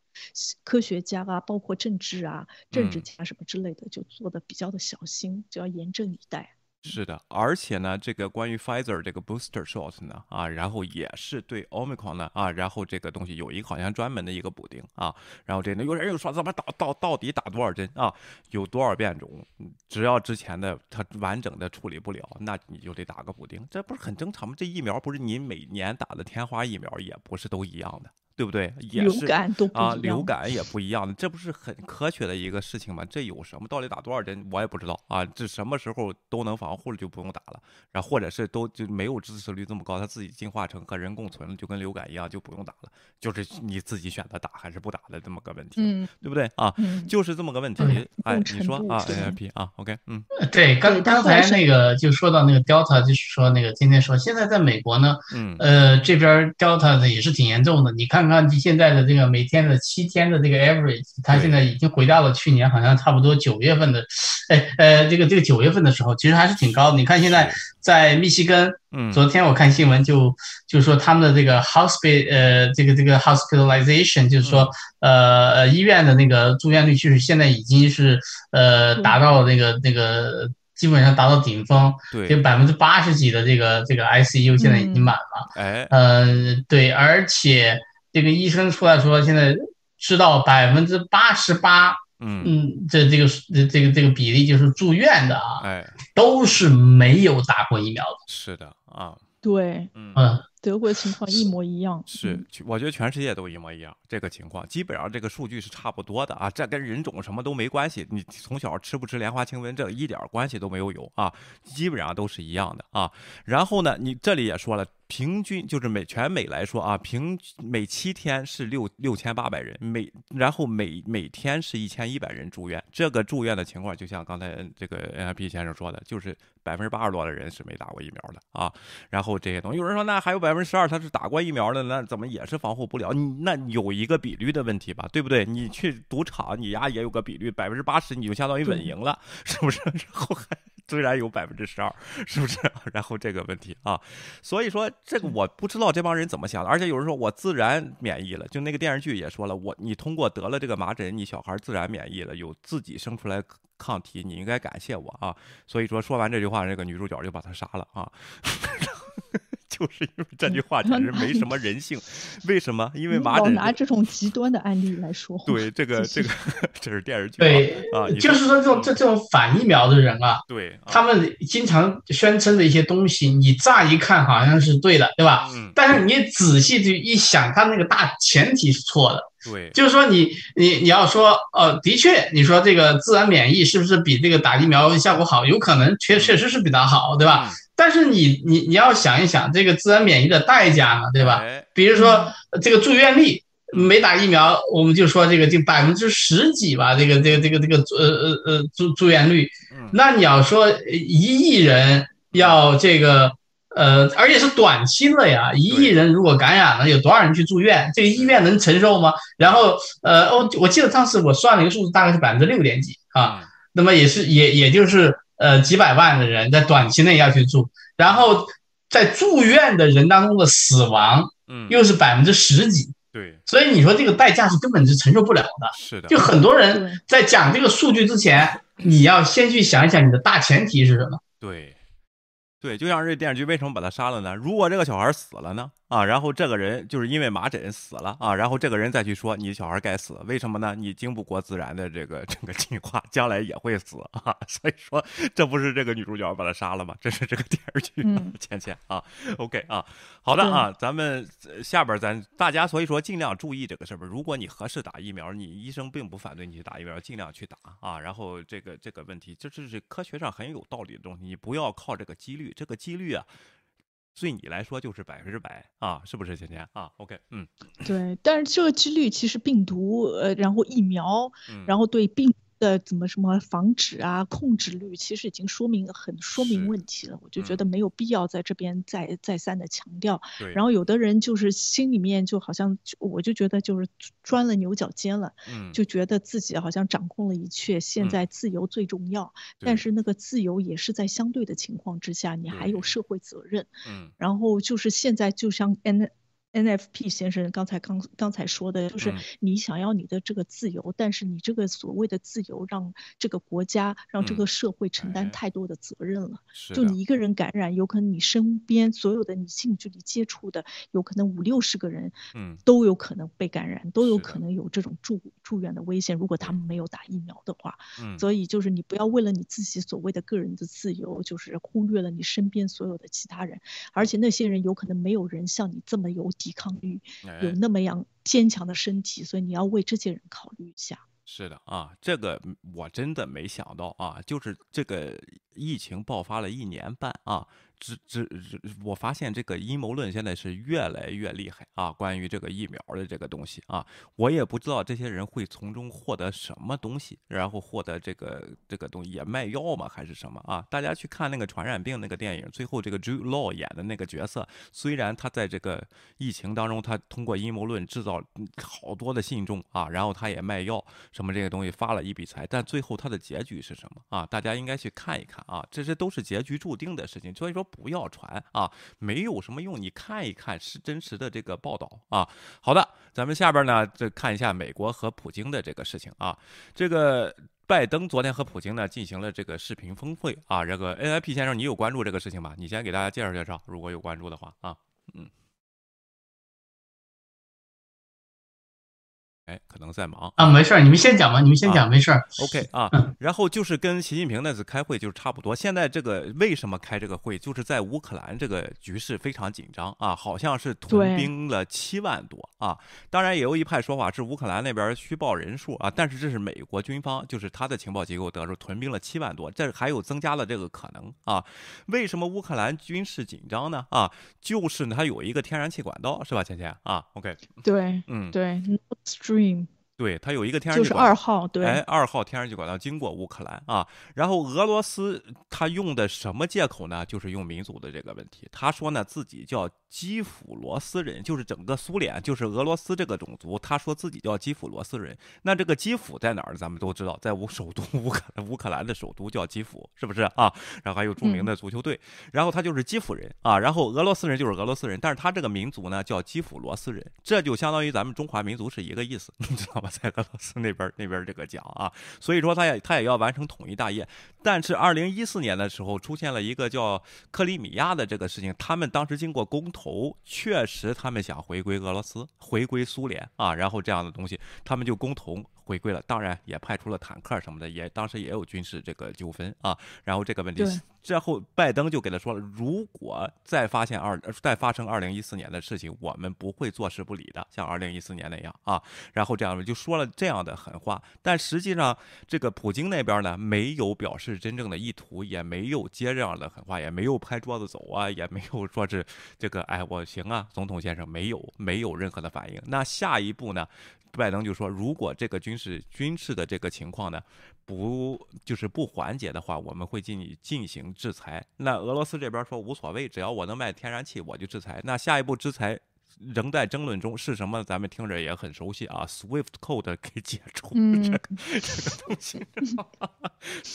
科学家啊，包括政治啊、政治家什么之类的，就做的比较的小心，就要严阵以待。是的，而且呢，这个关于 Pfizer 这个 booster shot 呢，啊，然后也是对 Omicron 呢，啊，然后这个东西有一个好像专门的一个补丁啊，然后这呢有人又说怎么打到到底打多少针啊，有多少变种，只要之前的它完整的处理不了，那你就得打个补丁，这不是很正常吗？这疫苗不是你每年打的天花疫苗也不是都一样的。对不对？也是啊，流感也不一样的，这不是很科学的一个事情吗？这有什么道理？打多少针我也不知道啊。这什么时候都能防护了就不用打了，然后或者是都就没有支持率这么高，它自己进化成和人共存了，就跟流感一样就不用打了，就是你自己选择打还是不打的这么个问题，对不对啊？就是这么个问题。哎，你说啊，N I P 啊，OK，嗯，对，刚刚才那个就说到那个 Delta，就是说那个今天说现在在美国呢，嗯，呃，这边 Delta 的也是挺严重的，你看。看现在的这个每天的七天的这个 average，它现在已经回到了去年好像差不多九月份的，哎呃，这个这个九月份的时候，其实还是挺高的。你看现在在密西根，嗯，昨天我看新闻就就说他们的这个 hospital 呃这个这个 hospitalization，就是说呃呃医院的那个住院率，就是现在已经是呃达到那个那个基本上达到顶峰，对，就百分之八十几的这个这个 ICU 现在已经满了，哎，嗯对，而且。这个医生出来说，现在知道百分之八十八，嗯嗯，这这个这这个这个比例就是住院的啊，哎，都是没有打过疫苗的。是的啊，对，嗯德国情况一模一样，是，我觉得全世界都一模一样。这个情况基本上这个数据是差不多的啊，这跟人种什么都没关系。你从小吃不吃莲花清瘟，这一点关系都没有有啊，基本上都是一样的啊。然后呢，你这里也说了。平均就是每全美来说啊，平每七天是六六千八百人，每然后每每天是一千一百人住院。这个住院的情况，就像刚才这个 N I P 先生说的，就是百分之八十多的人是没打过疫苗的啊。然后这些东西，有人说那还有百分之十二他是打过疫苗的，那怎么也是防护不了？你那有一个比率的问题吧，对不对？你去赌场，你呀也有个比率，百分之八十你就相当于稳赢了，是不是？然后还。虽然有百分之十二，是不是？然后这个问题啊，所以说这个我不知道这帮人怎么想的。而且有人说我自然免疫了，就那个电视剧也说了，我你通过得了这个麻疹，你小孩自然免疫了，有自己生出来抗体，你应该感谢我啊。所以说说完这句话，这个女主角就把他杀了啊。就是因为这句话简直没什么人性，为什么？因为麻疹拿这种极端的案例来说话。对，这个这个这是电视剧。对啊，就是说这种这这种反疫苗的人啊，对，他们经常宣称的一些东西，你乍一看好像是对的，对吧？嗯。但是你仔细去一想，他那个大前提是错的。对，就是说你你你要说，呃，的确，你说这个自然免疫是不是比这个打疫苗效果好？有可能，确确实是比它好，对吧？但是你你你要想一想这个自然免疫的代价呢，对吧？比如说这个住院率，没打疫苗，我们就说这个就百分之十几吧，这个这个这个这个呃呃呃住住院率。那你要说一亿人要这个呃，而且是短期的呀，一亿人如果感染了，有多少人去住院？这个医院能承受吗？然后呃，我我记得当时我算了一个数字，大概是百分之六点几啊。那么也是也也就是。呃，几百万的人在短期内要去住，然后在住院的人当中的死亡，嗯，又是百分之十几，对，所以你说这个代价是根本是承受不了的。是的，就很多人在讲这个数据之前，你要先去想一想你的大前提是什么。对，对，就像这电视剧为什么把他杀了呢？如果这个小孩死了呢？啊，然后这个人就是因为麻疹死了啊，然后这个人再去说你小孩该死，为什么呢？你经不过自然的这个 这个进化，将来也会死啊。所以说，这不是这个女主角把他杀了吗？这是这个电视剧，倩倩啊。OK 啊，好的啊，咱们下边咱大家所以说尽量注意这个事儿吧。如果你合适打疫苗，你医生并不反对你去打疫苗，尽量去打啊。然后这个这个问题，这这是科学上很有道理的东西，你不要靠这个几率，这个几率啊。对你来说就是百分之百啊，是不是，芊芊啊？OK，嗯，对，但是这个几率其实病毒，呃，然后疫苗，然后对病。的怎么什么防止啊控制率，其实已经说明很说明问题了，我就觉得没有必要在这边再再三的强调。然后有的人就是心里面就好像，我就觉得就是钻了牛角尖了，就觉得自己好像掌控了一切，现在自由最重要。但是那个自由也是在相对的情况之下，你还有社会责任。嗯。然后就是现在就像 N。NFP 先生刚才刚刚才说的，就是你想要你的这个自由，但是你这个所谓的自由，让这个国家、让这个社会承担太多的责任了。就你一个人感染，有可能你身边所有的你近距离接触的，有可能五六十个人，嗯，都有可能被感染，都有可能有这种住住院的危险。如果他们没有打疫苗的话，嗯，所以就是你不要为了你自己所谓的个人的自由，就是忽略了你身边所有的其他人，而且那些人有可能没有人像你这么有。抵抗力有那么样坚强的身体，所以你要为这些人考虑一下。是的啊，这个我真的没想到啊，就是这个疫情爆发了一年半啊。这这这，我发现这个阴谋论现在是越来越厉害啊！关于这个疫苗的这个东西啊，我也不知道这些人会从中获得什么东西，然后获得这个这个东西也卖药吗？还是什么啊？大家去看那个传染病那个电影，最后这个 j u e Law 演的那个角色，虽然他在这个疫情当中，他通过阴谋论制造好多的信众啊，然后他也卖药什么这个东西发了一笔财，但最后他的结局是什么啊？大家应该去看一看啊！这些都是结局注定的事情，所以说。不要传啊，没有什么用。你看一看是真实的这个报道啊。好的，咱们下边呢，再看一下美国和普京的这个事情啊。这个拜登昨天和普京呢进行了这个视频峰会啊。这个 N I P 先生，你有关注这个事情吗？你先给大家介绍介绍，如果有关注的话啊。嗯。哎，可能在忙啊，没事儿，你们先讲吧，你们先讲，没事儿。OK 啊，然后就是跟习近平那次开会就是差不多。现在这个为什么开这个会，就是在乌克兰这个局势非常紧张啊，好像是屯兵了七万多啊。当然也有一派说法是乌克兰那边虚报人数啊，但是这是美国军方，就是他的情报机构得出屯兵了七万多，这还有增加了这个可能啊。为什么乌克兰军事紧张呢？啊，就是它有一个天然气管道，是吧，倩倩啊？OK，对，嗯，对 dream. 对，它有一个天然气管道，就是二号，对，哎，二号天然气管道经过乌克兰啊，然后俄罗斯他用的什么借口呢？就是用民族的这个问题，他说呢自己叫基辅罗斯人，就是整个苏联，就是俄罗斯这个种族，他说自己叫基辅罗斯人。那这个基辅在哪儿？咱们都知道，在乌首都乌克兰乌克兰的首都叫基辅，是不是啊？然后还有著名的足球队，然后他就是基辅人啊，然后俄罗斯人就是俄罗斯人，但是他这个民族呢叫基辅罗斯人，这就相当于咱们中华民族是一个意思，你知道吧？在俄罗斯那边那边这个讲啊，所以说他也他也要完成统一大业。但是二零一四年的时候出现了一个叫克里米亚的这个事情，他们当时经过公投，确实他们想回归俄罗斯，回归苏联啊，然后这样的东西，他们就公投。回归了，当然也派出了坦克什么的，也当时也有军事这个纠纷啊。然后这个问题之后，拜登就给他说了，如果再发现二再发生二零一四年的事情，我们不会坐视不理的，像二零一四年那样啊。然后这样就说了这样的狠话，但实际上这个普京那边呢，没有表示是真正的意图，也没有接这样的狠话，也没有拍桌子走啊，也没有说是这个哎我行啊，总统先生没有没有任何的反应。那下一步呢？拜登就说，如果这个军事军事的这个情况呢，不就是不缓解的话，我们会进进行制裁。那俄罗斯这边说无所谓，只要我能卖天然气，我就制裁。那下一步制裁。仍在争论中是什么？咱们听着也很熟悉啊，Swift Code 给解除这个这个东西，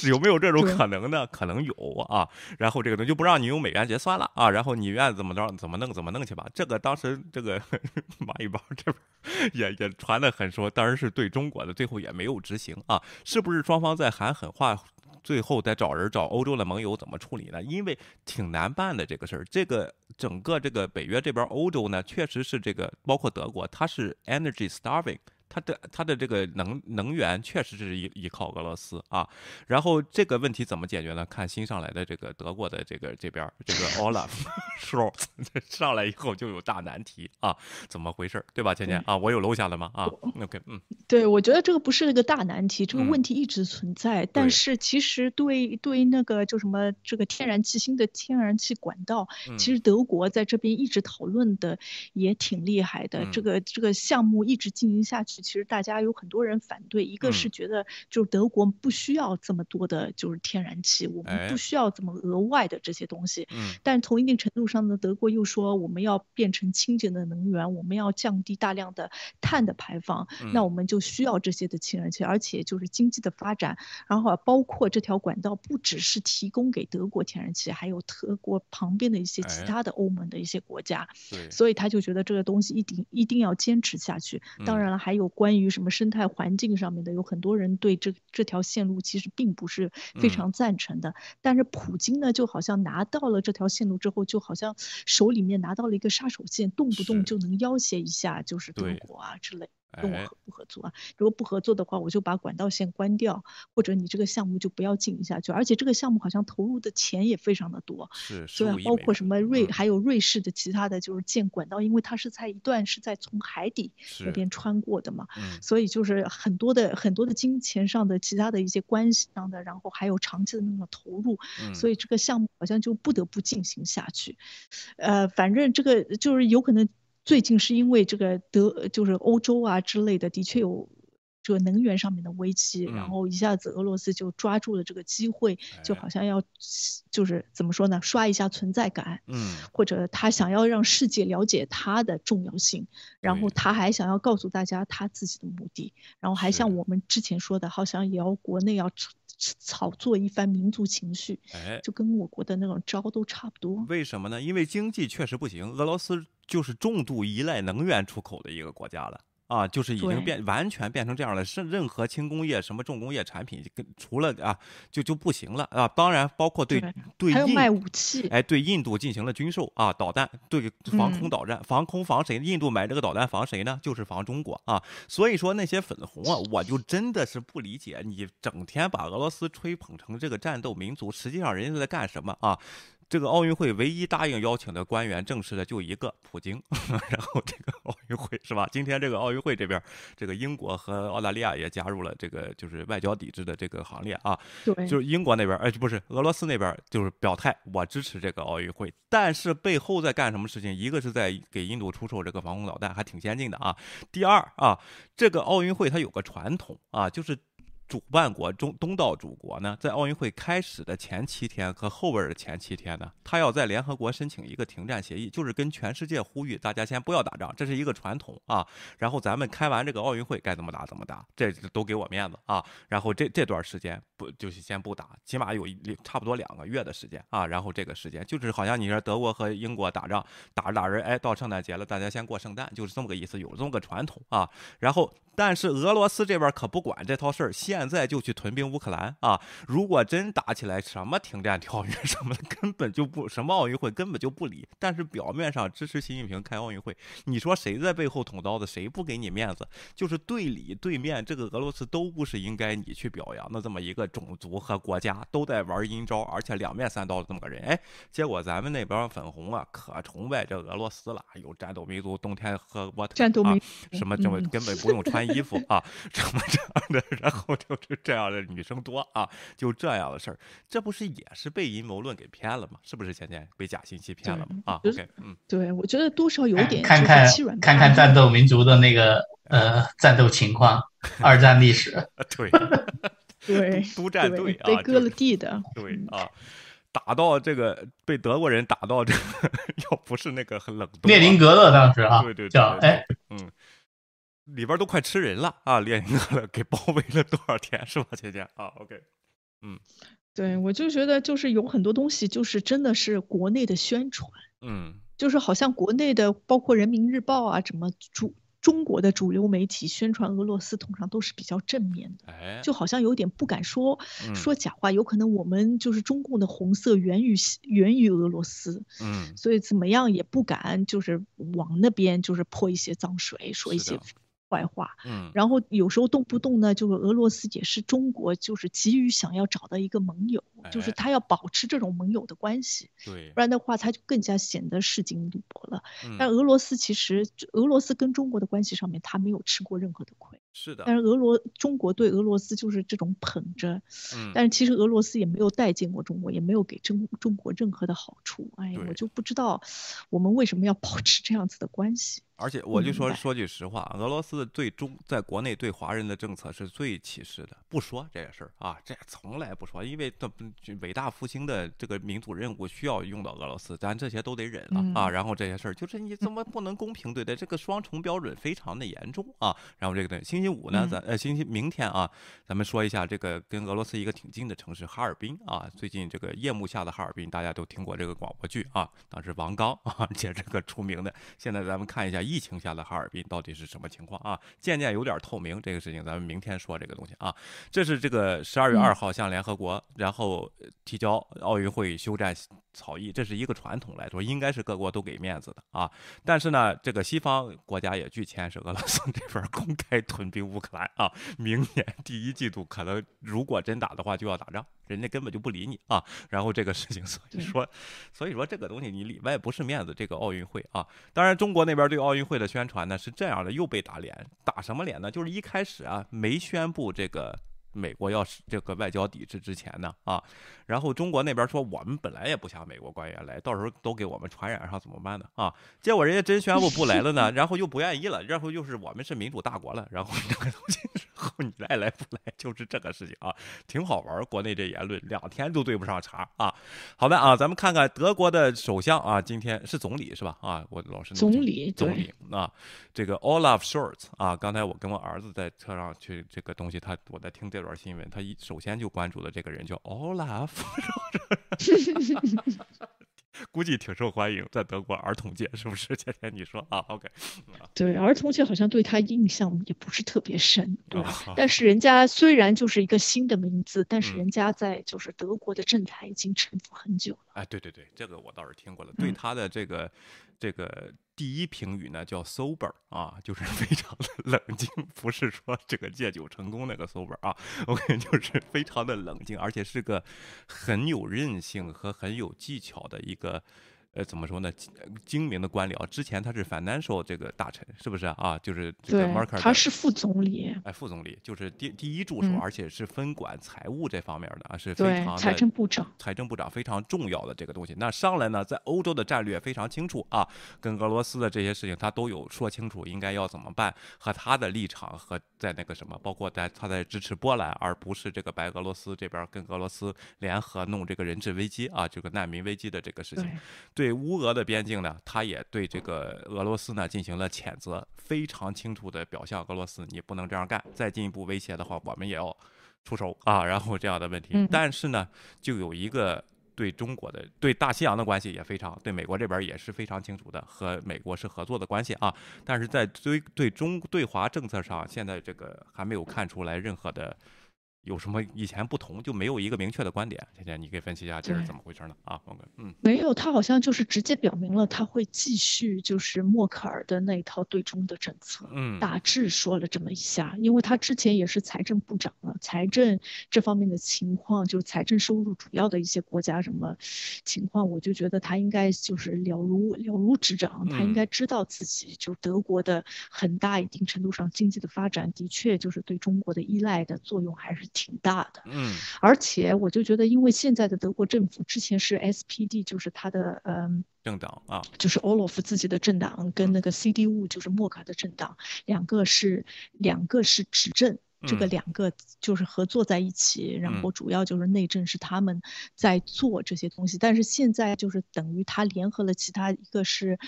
有没有这种可能呢？可能有啊。然后这个东西就不让你用美元结算了啊。然后你愿意怎么着怎么弄怎么弄去吧。这个当时这个蚂蚁帮这边也也传的很说，当然是对中国的，最后也没有执行啊。是不是双方在喊狠话？最后再找人找欧洲的盟友怎么处理呢？因为挺难办的这个事儿。这个整个这个北约这边，欧洲呢，确实是这个，包括德国，它是 energy starving。它的它的这个能能源确实是依依靠俄罗斯啊，然后这个问题怎么解决呢？看新上来的这个德国的这个这边这个 Olaf Scholz 上来以后就有大难题啊，怎么回事对吧？倩倩啊，我有楼下了吗？啊，OK，嗯，对，我觉得这个不是一个大难题，这个问题一直存在，但是其实对对那个就什么这个天然气新的天然气管道，其实德国在这边一直讨论的也挺厉害的，这个这个项目一直进行下去。其实大家有很多人反对，一个是觉得就是德国不需要这么多的，就是天然气，我们不需要这么额外的这些东西。嗯。但从一定程度上呢，德国又说我们要变成清洁的能源，我们要降低大量的碳的排放，那我们就需要这些的天然气，而且就是经济的发展，然后包括这条管道不只是提供给德国天然气，还有德国旁边的一些其他的欧盟的一些国家。对。所以他就觉得这个东西一定一定要坚持下去。当然了，还有。关于什么生态环境上面的，有很多人对这这条线路其实并不是非常赞成的。但是普京呢，就好像拿到了这条线路之后，就好像手里面拿到了一个杀手锏，动不动就能要挟一下，就是德国啊之类。跟我合不合作啊？如果不合作的话，我就把管道线关掉，或者你这个项目就不要进行下去。而且这个项目好像投入的钱也非常的多，是，所以包括什么瑞，还有瑞士的其他的就是建管道，因为它是在一段是在从海底那边穿过的嘛，所以就是很多的很多的金钱上的其他的一些关系上的，然后还有长期的那种投入，所以这个项目好像就不得不进行下去。呃，反正这个就是有可能。最近是因为这个德就是欧洲啊之类的，的确有这个能源上面的危机，然后一下子俄罗斯就抓住了这个机会，就好像要就是怎么说呢，刷一下存在感，嗯，或者他想要让世界了解他的重要性，然后他还想要告诉大家他自己的目的，然后还像我们之前说的，好像也要国内要炒炒作一番民族情绪，哎，就跟我国的那种招都差不多。为什么呢？因为经济确实不行，俄罗斯。就是重度依赖能源出口的一个国家了，啊，就是已经变完全变成这样了，是任何轻工业、什么重工业产品，跟除了啊，就就不行了啊。当然，包括对对还有卖武器，哎，对印度进行了军售啊，导弹对防空导弹，防空防谁？印度买这个导弹防谁呢？就是防中国啊。所以说那些粉红啊，我就真的是不理解，你整天把俄罗斯吹捧成这个战斗民族，实际上人家在干什么啊？这个奥运会唯一答应邀请的官员正式的就一个普京，然后这个奥运会是吧？今天这个奥运会这边，这个英国和澳大利亚也加入了这个就是外交抵制的这个行列啊。对，就是英国那边，哎，不是俄罗斯那边，就是表态我支持这个奥运会，但是背后在干什么事情？一个是在给印度出售这个防空导弹，还挺先进的啊。第二啊，这个奥运会它有个传统啊，就是。主办国中东道主国呢，在奥运会开始的前七天和后边的前七天呢，他要在联合国申请一个停战协议，就是跟全世界呼吁大家先不要打仗，这是一个传统啊。然后咱们开完这个奥运会该怎么打怎么打，这都给我面子啊。然后这这段时间不就是先不打，起码有一差不多两个月的时间啊。然后这个时间就是好像你说德国和英国打仗打着打着，哎，到圣诞节了，大家先过圣诞，就是这么个意思，有这么个传统啊。然后。但是俄罗斯这边可不管这套事儿，现在就去屯兵乌克兰啊！如果真打起来，什么停战条约 什么的，根本就不什么奥运会根本就不理。但是表面上支持习近平开奥运会，你说谁在背后捅刀子？谁不给你面子？就是对里对面，这个俄罗斯都不是应该你去表扬的这么一个种族和国家，都在玩阴招，而且两面三刀的这么个人。哎，结果咱们那边粉红啊，可崇拜这俄罗斯了，有战斗民族，冬天喝沃特，战斗民什么这么根本不用穿。衣服啊，什么这样的，然后 就是这样的女生多啊，就这样的事儿，这不是也是被阴谋论给骗了吗？是不是倩倩被假信息骗了吗？啊，OK，嗯，对，我觉得多少有点看看看看战斗民族的那个呃战斗情况，二战历史，对对，督战 队啊，被割了地的，对啊，打到这个被德国人打到这个，要不是那个很冷冻，列宁格勒当时啊，对对叫哎，嗯。里边都快吃人了啊！列宁格勒给包围了多少天是吧，姐姐啊？OK，嗯，对，我就觉得就是有很多东西就是真的是国内的宣传，嗯，就是好像国内的包括人民日报啊，什么主中国的主流媒体宣传俄罗斯通常都是比较正面的，哎，就好像有点不敢说说假话，有可能我们就是中共的红色源于源于俄罗斯，嗯，所以怎么样也不敢就是往那边就是泼一些脏水，说一些。坏话，嗯，然后有时候动不动呢，就是俄罗斯也是中国，就是急于想要找到一个盟友，就是他要保持这种盟友的关系，对，不然的话他就更加显得市井赌博了。但俄罗斯其实，俄罗斯跟中国的关系上面，他没有吃过任何的亏。是的，但是俄罗中国对俄罗斯就是这种捧着，嗯，但是其实俄罗斯也没有待见过中国，也没有给中中国任何的好处。哎呀，我就不知道我们为什么要保持这样子的关系。而且我就说说句实话，俄罗斯对中在国内对华人的政策是最歧视的，不说这些事儿啊，这从来不说，因为这伟大复兴的这个民族任务需要用到俄罗斯，咱这些都得忍了啊。然后这些事儿就是你怎么不能公平对待？这个双重标准非常的严重啊。然后这个。星期五呢，咱呃星期明天啊，咱们说一下这个跟俄罗斯一个挺近的城市哈尔滨啊。最近这个夜幕下的哈尔滨，大家都听过这个广播剧啊。当时王刚 啊，接这个出名的。现在咱们看一下疫情下的哈尔滨到底是什么情况啊？渐渐有点透明，这个事情咱们明天说这个东西啊。这是这个十二月二号向联合国，然后提交奥运会休战草议，这是一个传统来说，应该是各国都给面子的啊。但是呢，这个西方国家也拒签，是俄罗斯这边公开吞。兵乌克兰啊，明年第一季度可能如果真打的话就要打仗，人家根本就不理你啊。然后这个事情，所以说，所以说这个东西你里外不是面子。这个奥运会啊，当然中国那边对奥运会的宣传呢是这样的，又被打脸，打什么脸呢？就是一开始啊没宣布这个。美国要是这个外交抵制之前呢，啊，然后中国那边说我们本来也不想美国官员来，到时候都给我们传染上怎么办呢？啊，结果人家真宣布不来了呢，然后又不愿意了，然后又是我们是民主大国了，然后这个东西之后你爱来不来就是这个事情啊，挺好玩，国内这言论两天都对不上茬啊。好的啊，咱们看看德国的首相啊，今天是总理是吧？啊，我老是总理总理啊，这个 Olaf Scholz 啊，刚才我跟我儿子在车上去这个东西，他我在听这。段新闻，他一首先就关注的这个人叫 Olaf，估计挺受欢迎，在德国儿童界是不是？芊芊你说啊？OK，对，儿童界好像对他印象也不是特别深，对吧？但是人家虽然就是一个新的名字，但是人家在就是德国的政坛已经沉浮很久了。哎，对对对，这个我倒是听过了。对他的这个这个第一评语呢，叫 sober 啊，就是 非常的冷静，不是说这个戒酒成功那个 sober 啊，OK，就是非常的冷静，而且是个很有韧性和很有技巧的一个。呃，怎么说呢？精明的官僚，之前他是 financial 这个大臣，是不是啊？就是这个 Marker，他是副总理。哎，副总理就是第第一助手，而且是分管财务这方面的啊，是非常财政部长。财政部长非常重要的这个东西。那上来呢，在欧洲的战略非常清楚啊，跟俄罗斯的这些事情他都有说清楚应该要怎么办，和他的立场和在那个什么，包括在他在支持波兰，而不是这个白俄罗斯这边跟俄罗斯联合弄这个人质危机啊，这个难民危机的这个事情，对。对乌俄的边境呢，他也对这个俄罗斯呢进行了谴责，非常清楚的表象，俄罗斯你不能这样干，再进一步威胁的话，我们也要出手啊。然后这样的问题，但是呢，就有一个对中国的、对大西洋的关系也非常，对美国这边也是非常清楚的，和美国是合作的关系啊。但是在对对中对华政策上，现在这个还没有看出来任何的。有什么以前不同，就没有一个明确的观点。倩倩，你可以分析一下这是怎么回事呢？啊，峰哥，嗯，没有，他好像就是直接表明了他会继续就是默克尔的那一套对中的政策，嗯，大致说了这么一下，因为他之前也是财政部长了，财政这方面的情况，就是财政收入主要的一些国家什么情况，我就觉得他应该就是了如了如指掌，他应该知道自己就德国的很大一定程度上经济的发展的确就是对中国的依赖的作用还是。挺大的，嗯，而且我就觉得，因为现在的德国政府之前是 SPD，就是他的嗯政党啊，就是 Olaf 自己的政党跟那个 CDU 就是默卡的政党，两个是两个是执政，这个两个就是合作在一起，然后主要就是内政是他们在做这些东西，但是现在就是等于他联合了其他一个是。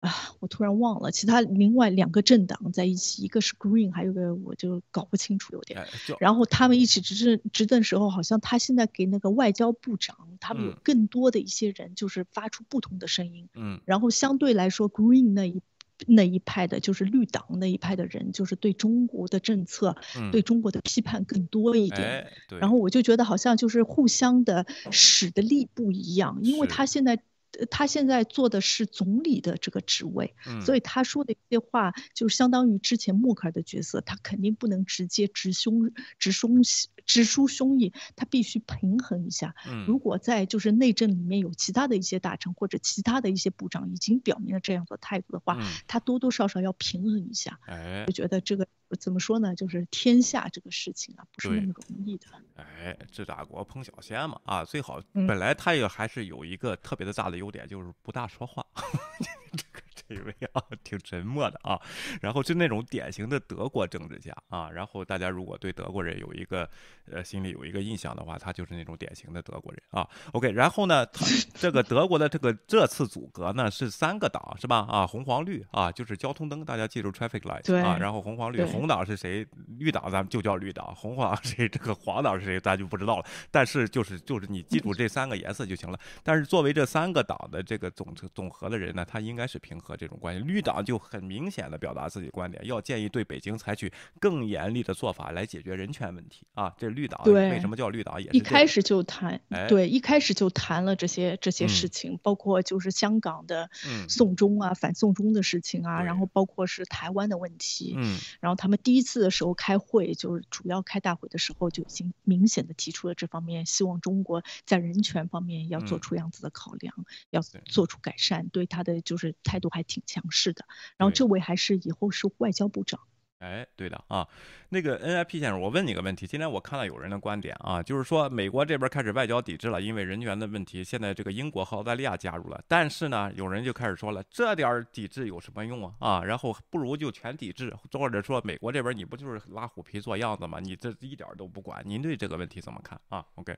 啊，我突然忘了，其他另外两个政党在一起，一个是 Green，还有个我就搞不清楚有点。然后他们一起执政执政时候，好像他现在给那个外交部长，他们有更多的一些人，就是发出不同的声音。嗯。然后相对来说，Green 那一那一派的，就是绿党那一派的人，就是对中国的政策、对中国的批判更多一点。然后我就觉得好像就是互相的使的力不一样，因为他现在。他现在做的是总理的这个职位，所以他说的一些话就相当于之前默克尔的角色，他肯定不能直接直胸直胸直抒胸臆，他必须平衡一下。如果在就是内政里面有其他的一些大臣或者其他的一些部长已经表明了这样的态度的话，他多多少少要平衡一下。我觉得这个。怎么说呢？就是天下这个事情啊，不是那么容易的。哎，治大国烹小鲜嘛，啊，最好本来他也还是有一个特别的大的优点，就是不大说话。这位啊，挺沉默的啊，然后就那种典型的德国政治家啊，然后大家如果对德国人有一个呃心里有一个印象的话，他就是那种典型的德国人啊。OK，然后呢，他 这个德国的这个这次组阁呢是三个党是吧？啊，红黄绿啊，就是交通灯，大家记住 traffic light 啊。然后红黄绿，红党是谁？绿党咱们就叫绿党，红黄 谁？这个黄党是谁？咱就不知道了。但是就是就是你记住这三个颜色就行了。但是作为这三个党的这个总总和的人呢，他应该是平和。这种关系，绿党就很明显的表达自己观点，要建议对北京采取更严厉的做法来解决人权问题啊！这绿党为什么叫绿党？也一开始就谈，对，一开始就谈了这些这些事情，包括就是香港的送中啊、反送中的事情啊，然后包括是台湾的问题，嗯，然后他们第一次的时候开会，就是主要开大会的时候就已经明显的提出了这方面，希望中国在人权方面要做出样子的考量，要做出改善，对他的就是态度还。挺强势的，然后这位还是以后是外交部长。哎，对的啊，那个 NIP 先生，我问你个问题。今天我看到有人的观点啊，就是说美国这边开始外交抵制了，因为人员的问题。现在这个英国和澳大利亚加入了，但是呢，有人就开始说了，这点儿抵制有什么用啊？啊，然后不如就全抵制，或者说美国这边你不就是拉虎皮做样子吗？你这一点都不管。您对这个问题怎么看啊？OK。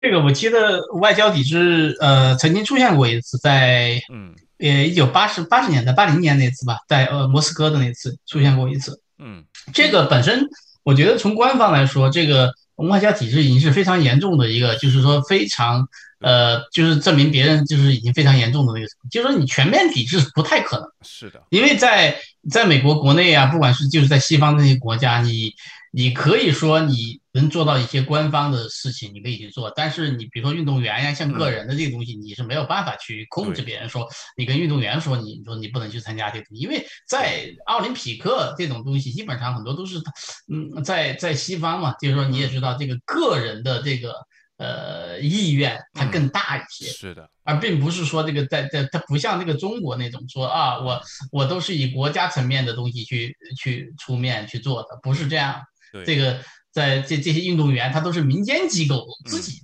这个我记得外交抵制，呃，曾经出现过一次，在嗯，呃，一九八十八十年代八零年那次吧，在呃莫斯科的那次出现过一次。嗯，这个本身我觉得从官方来说，这个外交体制已经是非常严重的一个，就是说非常呃，就是证明别人就是已经非常严重的那个，就是说你全面抵制不太可能。是的，因为在在美国国内啊，不管是就是在西方那些国家，你。你可以说你能做到一些官方的事情，你可以去做，但是你比如说运动员呀，像个人的这个东西，你是没有办法去控制别人说，你跟运动员说，你说你不能去参加这个东西，因为在奥林匹克这种东西，基本上很多都是，嗯，在在西方嘛，就是说你也知道这个个人的这个呃意愿它更大一些，是的，而并不是说这个在在它不像这个中国那种说啊，我我都是以国家层面的东西去去出面去做的，不是这样。这个在这这些运动员，他都是民间机构自己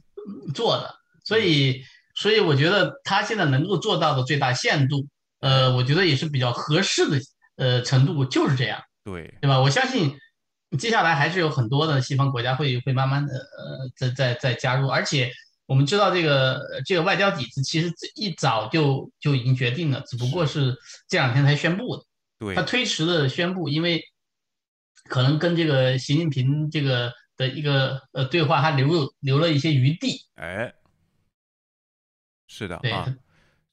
做的，所以所以我觉得他现在能够做到的最大限度，呃，我觉得也是比较合适的，呃，程度就是这样，对。对吧？我相信接下来还是有很多的西方国家会会慢慢的呃在在在加入，而且我们知道这个这个外交底子其实一早就就已经决定了，只不过是这两天才宣布的，对，他推迟了宣布，因为。可能跟这个习近平这个的一个呃对话，还留有留了一些余地。哎，是的啊。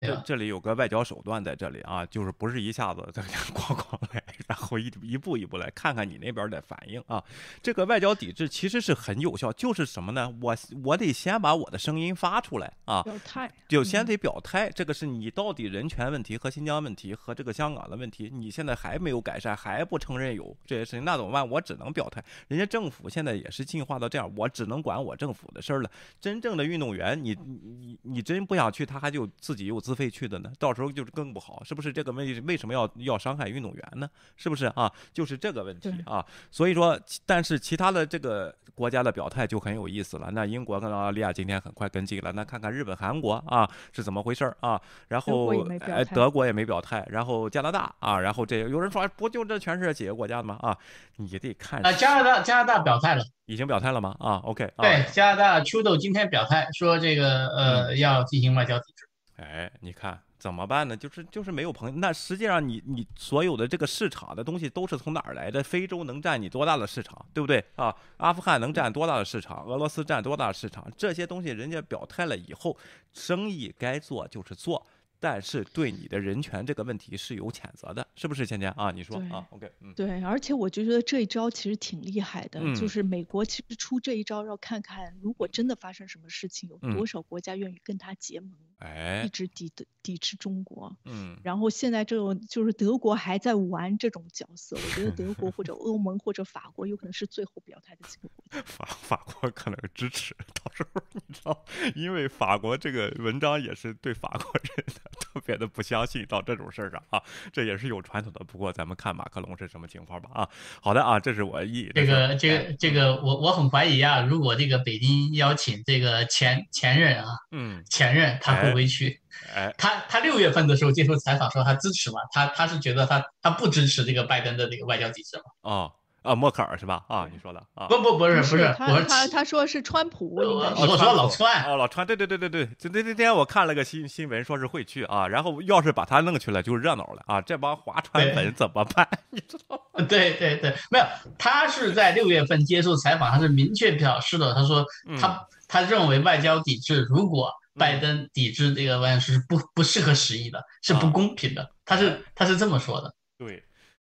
这这里有个外交手段在这里啊，就是不是一下子咣咣 来，然后一一步一步来看看你那边的反应啊。这个外交抵制其实是很有效，就是什么呢？我我得先把我的声音发出来啊，表态，就先得表态。这个是你到底人权问题和新疆问题和这个香港的问题，你现在还没有改善，还不承认有这些事情，那怎么办？我只能表态。人家政府现在也是进化到这样，我只能管我政府的事儿了。真正的运动员，你你你真不想去，他还就自己又自费去的呢，到时候就是更不好，是不是这个问题？为什么要要伤害运动员呢？是不是啊？就是这个问题啊。所以说，但是其他的这个国家的表态就很有意思了。那英国跟澳大利亚今天很快跟进了，那看看日本、韩国啊是怎么回事啊？然后哎，德国也没表态，然后加拿大啊，然后这有人说不就这全是几个国家的吗？啊，你得看啊，加拿大加拿大表态了，已经表态了吗？啊，OK，对，加拿大 Trudeau 今天表态说这个呃要进行外交抵制。哎，你看怎么办呢？就是就是没有朋友。那实际上你你所有的这个市场的东西都是从哪儿来的？非洲能占你多大的市场，对不对啊？阿富汗能占多大的市场？俄罗斯占多大的市场？这些东西人家表态了以后，生意该做就是做。但是对你的人权这个问题是有谴责的，是不是芊芊啊？你说啊？OK，嗯，对，而且我就觉得这一招其实挺厉害的，就是美国其实出这一招，要看看如果真的发生什么事情，有多少国家愿意跟他结盟，哎，一直抵的抵制中国。嗯，然后现在这种就是德国还在玩这种角色，我觉得德国或者欧盟或者法国有可能是最后表态的几个国家。法法国可能支持，到时候你知道，因为法国这个文章也是对法国人的。特别的不相信到这种事儿上啊，这也是有传统的。不过咱们看马克龙是什么情况吧啊。好的啊，这是我意这个这个这个我我很怀疑啊，如果这个北京邀请这个前前任啊，嗯，前任他会不会去？哎，他他六月份的时候接受采访说他支持嘛，他他是觉得他他不支持这个拜登的这个外交体制嘛？哦。啊，默克尔是吧？啊，你说的啊？不不不是不是，他他说是川普，我说老川哦，老川，对对对对对，就那那天我看了个新新闻，说是会去啊，然后要是把他弄去了，就热闹了啊，这帮划船粉怎么办？你知道？对对对，没有，他是在六月份接受采访，他是明确表示的，他说他他认为外交抵制，如果拜登抵制这个外是不不适合时宜的，是不公平的，他是他是这么说的。对，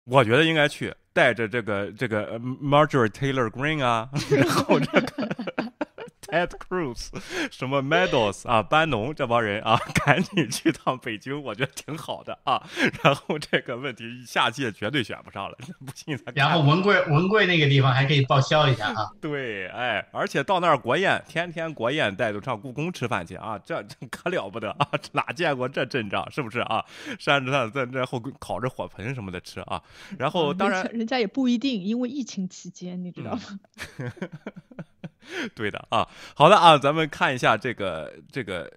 我觉得应该去。带着这个这个 Marjorie Taylor Greene 啊，然后这个。Ted Cruz，什么 Meadows 啊，班农这帮人啊，赶紧去趟北京，我觉得挺好的啊。然后这个问题下届绝对选不上了，不信咱。然后文贵文贵那个地方还可以报销一下啊。对，哎，而且到那儿国宴，天天国宴带着上故宫吃饭去啊，这这可了不得啊，哪见过这阵仗，是不是啊？山着上在在后烤着火盆什么的吃啊。然后当然，人家也不一定，因为疫情期间，你知道吗？对的啊，好的啊，咱们看一下这个这个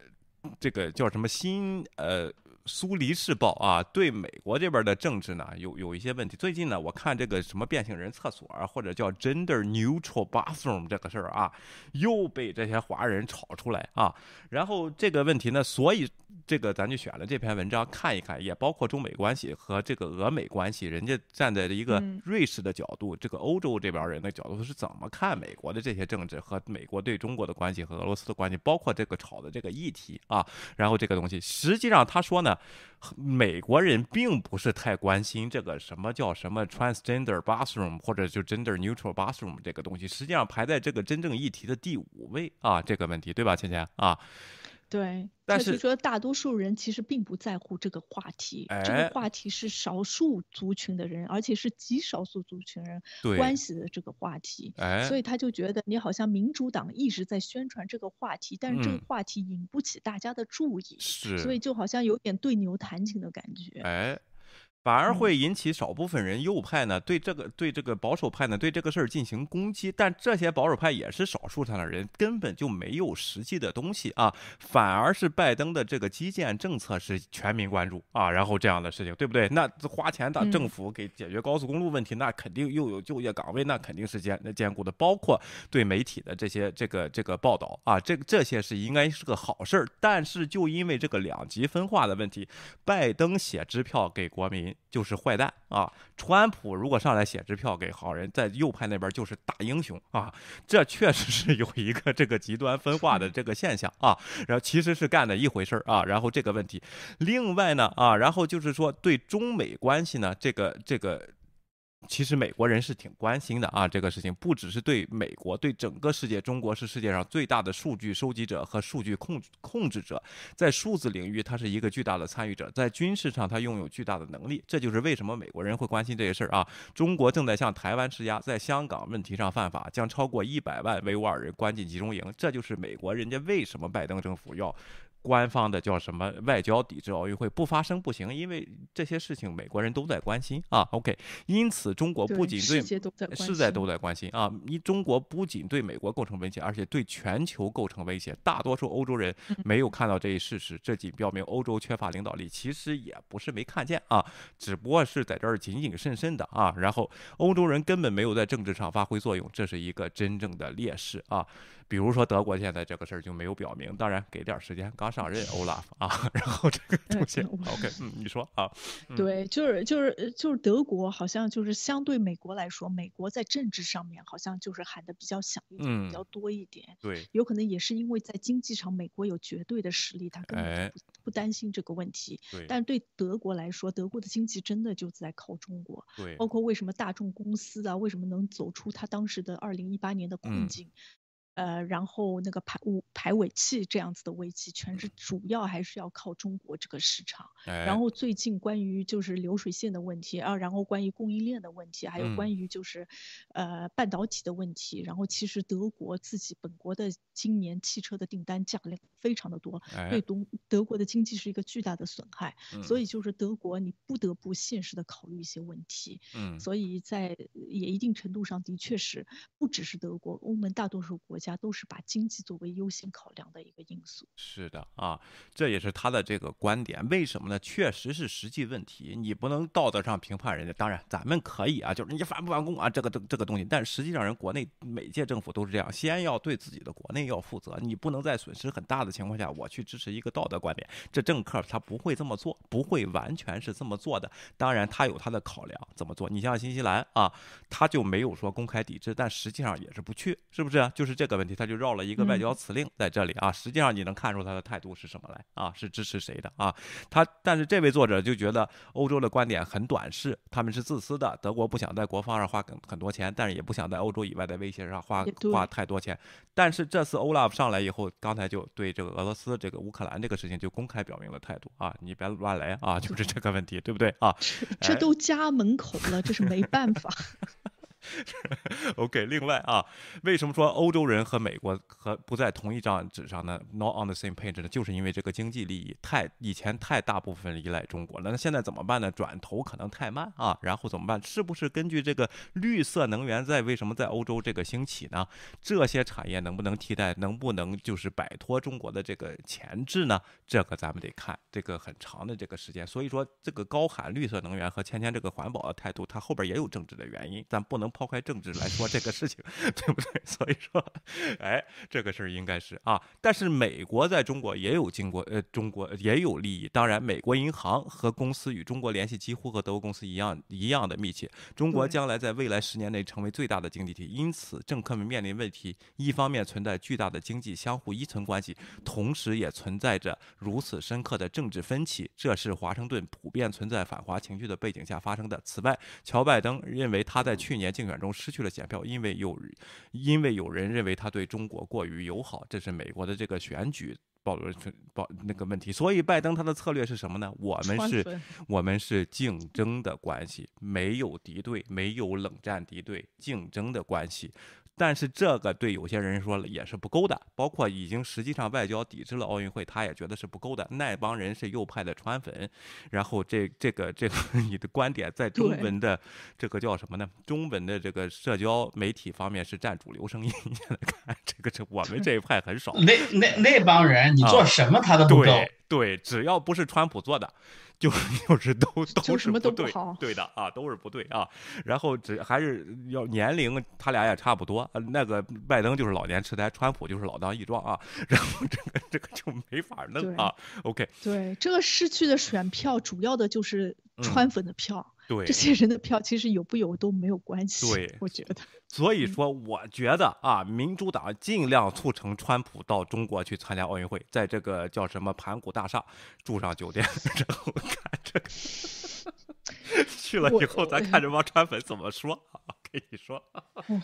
这个叫什么新呃苏黎世报啊，对美国这边的政治呢有有一些问题。最近呢，我看这个什么变性人厕所啊，或者叫 gender neutral bathroom 这个事儿啊，又被这些华人炒出来啊。然后这个问题呢，所以这个咱就选了这篇文章看一看，也包括中美关系和这个俄美关系，人家站在一个瑞士的角度，这个欧洲这边人的角度是怎么看美国的这些政治和美国对中国的关系和俄罗斯的关系，包括这个炒的这个议题啊。然后这个东西，实际上他说呢。美国人并不是太关心这个什么叫什么 transgender bathroom 或者就 gender neutral bathroom 这个东西，实际上排在这个真正议题的第五位啊，这个问题对吧，倩倩啊？对，但是说大多数人其实并不在乎这个话题，这个话题是少数族群的人，而且是极少数族群人关系的这个话题，所以他就觉得你好像民主党一直在宣传这个话题，但是这个话题引不起大家的注意，是，所以就好像有点对牛弹琴的感觉，哎。反而会引起少部分人右派呢对这个对这个保守派呢对这个事儿进行攻击，但这些保守派也是少数上的人，根本就没有实际的东西啊，反而是拜登的这个基建政策是全民关注啊，然后这样的事情对不对？那花钱的政府给解决高速公路问题，那肯定又有就业岗位，那肯定是兼兼顾的，包括对媒体的这些这个这个报道啊，这个这些是应该是个好事儿，但是就因为这个两极分化的问题，拜登写支票给国民。就是坏蛋啊！川普如果上来写支票给好人，在右派那边就是大英雄啊！这确实是有一个这个极端分化的这个现象啊。然后其实是干的一回事儿啊。然后这个问题，另外呢啊，然后就是说对中美关系呢，这个这个。其实美国人是挺关心的啊，这个事情不只是对美国，对整个世界，中国是世界上最大的数据收集者和数据控控制者，在数字领域，它是一个巨大的参与者，在军事上，它拥有巨大的能力。这就是为什么美国人会关心这些事儿啊。中国正在向台湾施压，在香港问题上犯法，将超过一百万维吾尔人关进集中营。这就是美国人家为什么拜登政府要。官方的叫什么外交抵制奥运会不发生不行，因为这些事情美国人都在关心啊。OK，因此中国不仅对是在都在关心啊。你中国不仅对美国构成威胁，而且对全球构成威胁。大多数欧洲人没有看到这一事实，这仅表明欧洲缺乏领导力。其实也不是没看见啊，只不过是在这儿谨谨慎慎的啊。然后欧洲人根本没有在政治上发挥作用，这是一个真正的劣势啊。比如说德国现在这个事儿就没有表明，当然给点时间，刚上任欧拉夫啊，然后这个东西 OK，嗯，你说啊，对，就是就是就是德国好像就是相对美国来说，美国在政治上面好像就是喊的比较响一点，比较多一点，对，有可能也是因为在经济上美国有绝对的实力，他根本不不担心这个问题，对，但对德国来说，德国的经济真的就在靠中国，对，包括为什么大众公司啊，为什么能走出他当时的二零一八年的困境。呃，然后那个排尾排尾气这样子的危机，全是主要还是要靠中国这个市场。然后最近关于就是流水线的问题啊，然后关于供应链的问题，还有关于就是呃半导体的问题。然后其实德国自己本国的今年汽车的订单降量非常的多，对东德国的经济是一个巨大的损害。所以就是德国你不得不现实的考虑一些问题。嗯，所以在也一定程度上的确是不只是德国，欧盟大多数国。家都是把经济作为优先考量的一个因素。是的啊，这也是他的这个观点。为什么呢？确实是实际问题，你不能道德上评判人家。当然，咱们可以啊，就是你反不反攻啊，这个这个这个东西。但实际上，人国内每届政府都是这样，先要对自己的国内要负责。你不能在损失很大的情况下，我去支持一个道德观点。这政客他不会这么做，不会完全是这么做的。当然，他有他的考量，怎么做？你像新西兰啊，他就没有说公开抵制，但实际上也是不去，是不是？就是这。问题他就绕了一个外交辞令在这里啊，实际上你能看出他的态度是什么来啊？是支持谁的啊？他但是这位作者就觉得欧洲的观点很短视，他们是自私的。德国不想在国防上花很很多钱，但是也不想在欧洲以外的威胁上花花太多钱。但是这次 Olaf 上来以后，刚才就对这个俄罗斯、这个乌克兰这个事情就公开表明了态度啊，你别乱来啊，就是这个问题，对不对啊？这都家门口了，这是没办法。OK，另外啊，为什么说欧洲人和美国和不在同一张纸上呢？Not on the same page 呢？就是因为这个经济利益太以前太大部分依赖中国了，那现在怎么办呢？转头可能太慢啊，然后怎么办？是不是根据这个绿色能源在为什么在欧洲这个兴起呢？这些产业能不能替代？能不能就是摆脱中国的这个钳制呢？这个咱们得看这个很长的这个时间。所以说，这个高喊绿色能源和天天这个环保的态度，它后边也有政治的原因，咱不能抛开政治来说这个事情，对不对？所以说，哎，这个事儿应该是啊。但是美国在中国也有经过，呃，中国也有利益。当然，美国银行和公司与中国联系几乎和德国公司一样一样的密切。中国将来在未来十年内成为最大的经济体，因此政客们面临问题：一方面存在巨大的经济相互依存关系，同时也存在着如此深刻的政治分歧。这是华盛顿普遍存在反华情绪的背景下发生的。此外，乔拜登认为他在去年竞选中失去了选票，因为有因为有人认为他对中国过于友好。这是美国的这个选举。暴露出暴那个问题，所以拜登他的策略是什么呢？我们是，我们是竞争的关系，没有敌对，没有冷战敌对，竞争的关系。但是这个对有些人说了也是不够的，包括已经实际上外交抵制了奥运会，他也觉得是不够的。那帮人是右派的川粉，然后这这个这个 你的观点在中文的这个叫什么呢？中文的这个社交媒体方面是占主流声音。你现在看这个这我们这一派很少。那那那帮人，你做什么他都不够。对对，只要不是川普做的。就 就是都都是不对，对的啊，都是不对啊。然后只还是要年龄，他俩也差不多。那个拜登就是老年痴呆，川普就是老当益壮啊。然后这个这个就没法弄啊。OK，对，这个失去的选票主要的就是川粉的票。对，这些人的票其实有不有都没有关系。对，我觉得。所以说，我觉得啊，民主党尽量促成川普到中国去参加奥运会，在这个叫什么盘古大厦住上酒店，然后看这个 去了以后，咱看这帮川粉怎么说。跟你说，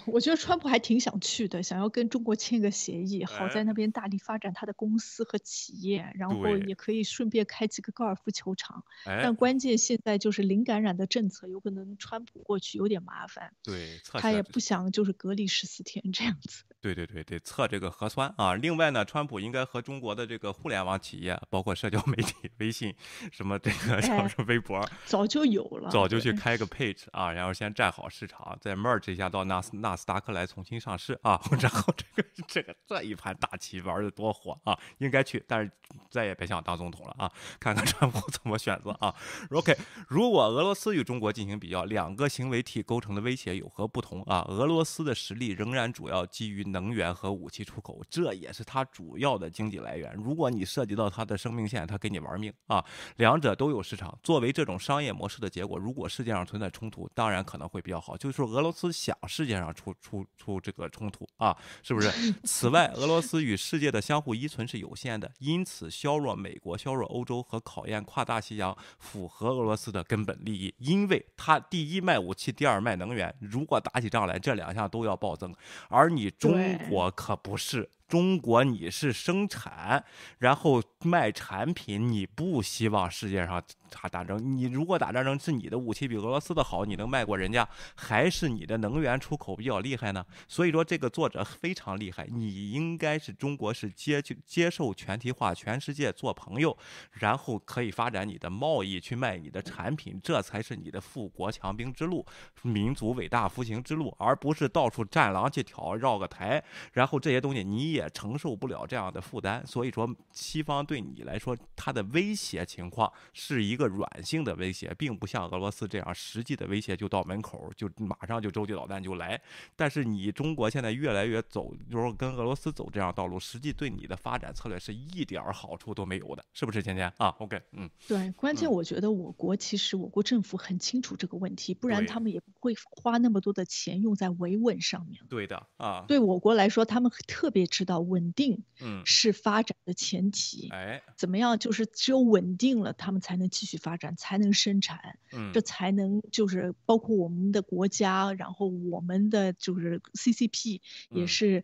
我觉得川普还挺想去的，想要跟中国签个协议，好在那边大力发展他的公司和企业，然后也可以顺便开几个高尔夫球场。但关键现在就是零感染的政策，有可能川普过去有点麻烦。对，他也不想就是隔离十四天这样子。对对对，得测这个核酸啊。另外呢，川普应该和中国的这个互联网企业，包括社交媒体、微信，什么这个叫 什么微博，早就有了，早就去开个 page 啊，然后先占好市场，再。Merge 一下到纳斯纳斯达克来重新上市啊，然后这个这个这一盘大棋玩的多火啊，应该去，但是再也别想当总统了啊，看看川普怎么选择啊。OK，如果俄罗斯与中国进行比较，两个行为体构成的威胁有何不同啊？俄罗斯的实力仍然主要基于能源和武器出口，这也是它主要的经济来源。如果你涉及到它的生命线，它给你玩命啊。两者都有市场，作为这种商业模式的结果，如果世界上存在冲突，当然可能会比较好，就是说俄罗。俄罗斯想世界上出出出这个冲突啊，是不是？此外，俄罗斯与世界的相互依存是有限的，因此削弱美国、削弱欧洲和考验跨大西洋，符合俄罗斯的根本利益。因为他第一卖武器，第二卖能源，如果打起仗来，这两项都要暴增，而你中国可不是。中国，你是生产，然后卖产品，你不希望世界上打打仗。你如果打战争是你的武器比俄罗斯的好，你能卖过人家，还是你的能源出口比较厉害呢？所以说这个作者非常厉害。你应该是中国是接就接受全体化，全世界做朋友，然后可以发展你的贸易去卖你的产品，这才是你的富国强兵之路，民族伟大复兴之路，而不是到处战狼去挑绕个台，然后这些东西你。也承受不了这样的负担，所以说西方对你来说，它的威胁情况是一个软性的威胁，并不像俄罗斯这样实际的威胁就到门口，就马上就洲际导弹就来。但是你中国现在越来越走，就是跟俄罗斯走这样道路，实际对你的发展策略是一点好处都没有的，是不是？芊芊啊，OK，嗯，对，关键我觉得我国其实我国政府很清楚这个问题，不然他们也不会花那么多的钱用在维稳上面。对的啊，对我国来说，他们特别知。到稳定，嗯，是发展的前提。哎，怎么样？就是只有稳定了，他们才能继续发展，才能生产，嗯，这才能就是包括我们的国家，然后我们的就是 CCP 也是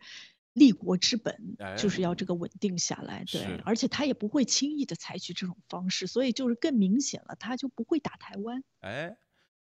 立国之本，就是要这个稳定下来。对，而且他也不会轻易的采取这种方式，所以就是更明显了，他就不会打台湾。哎。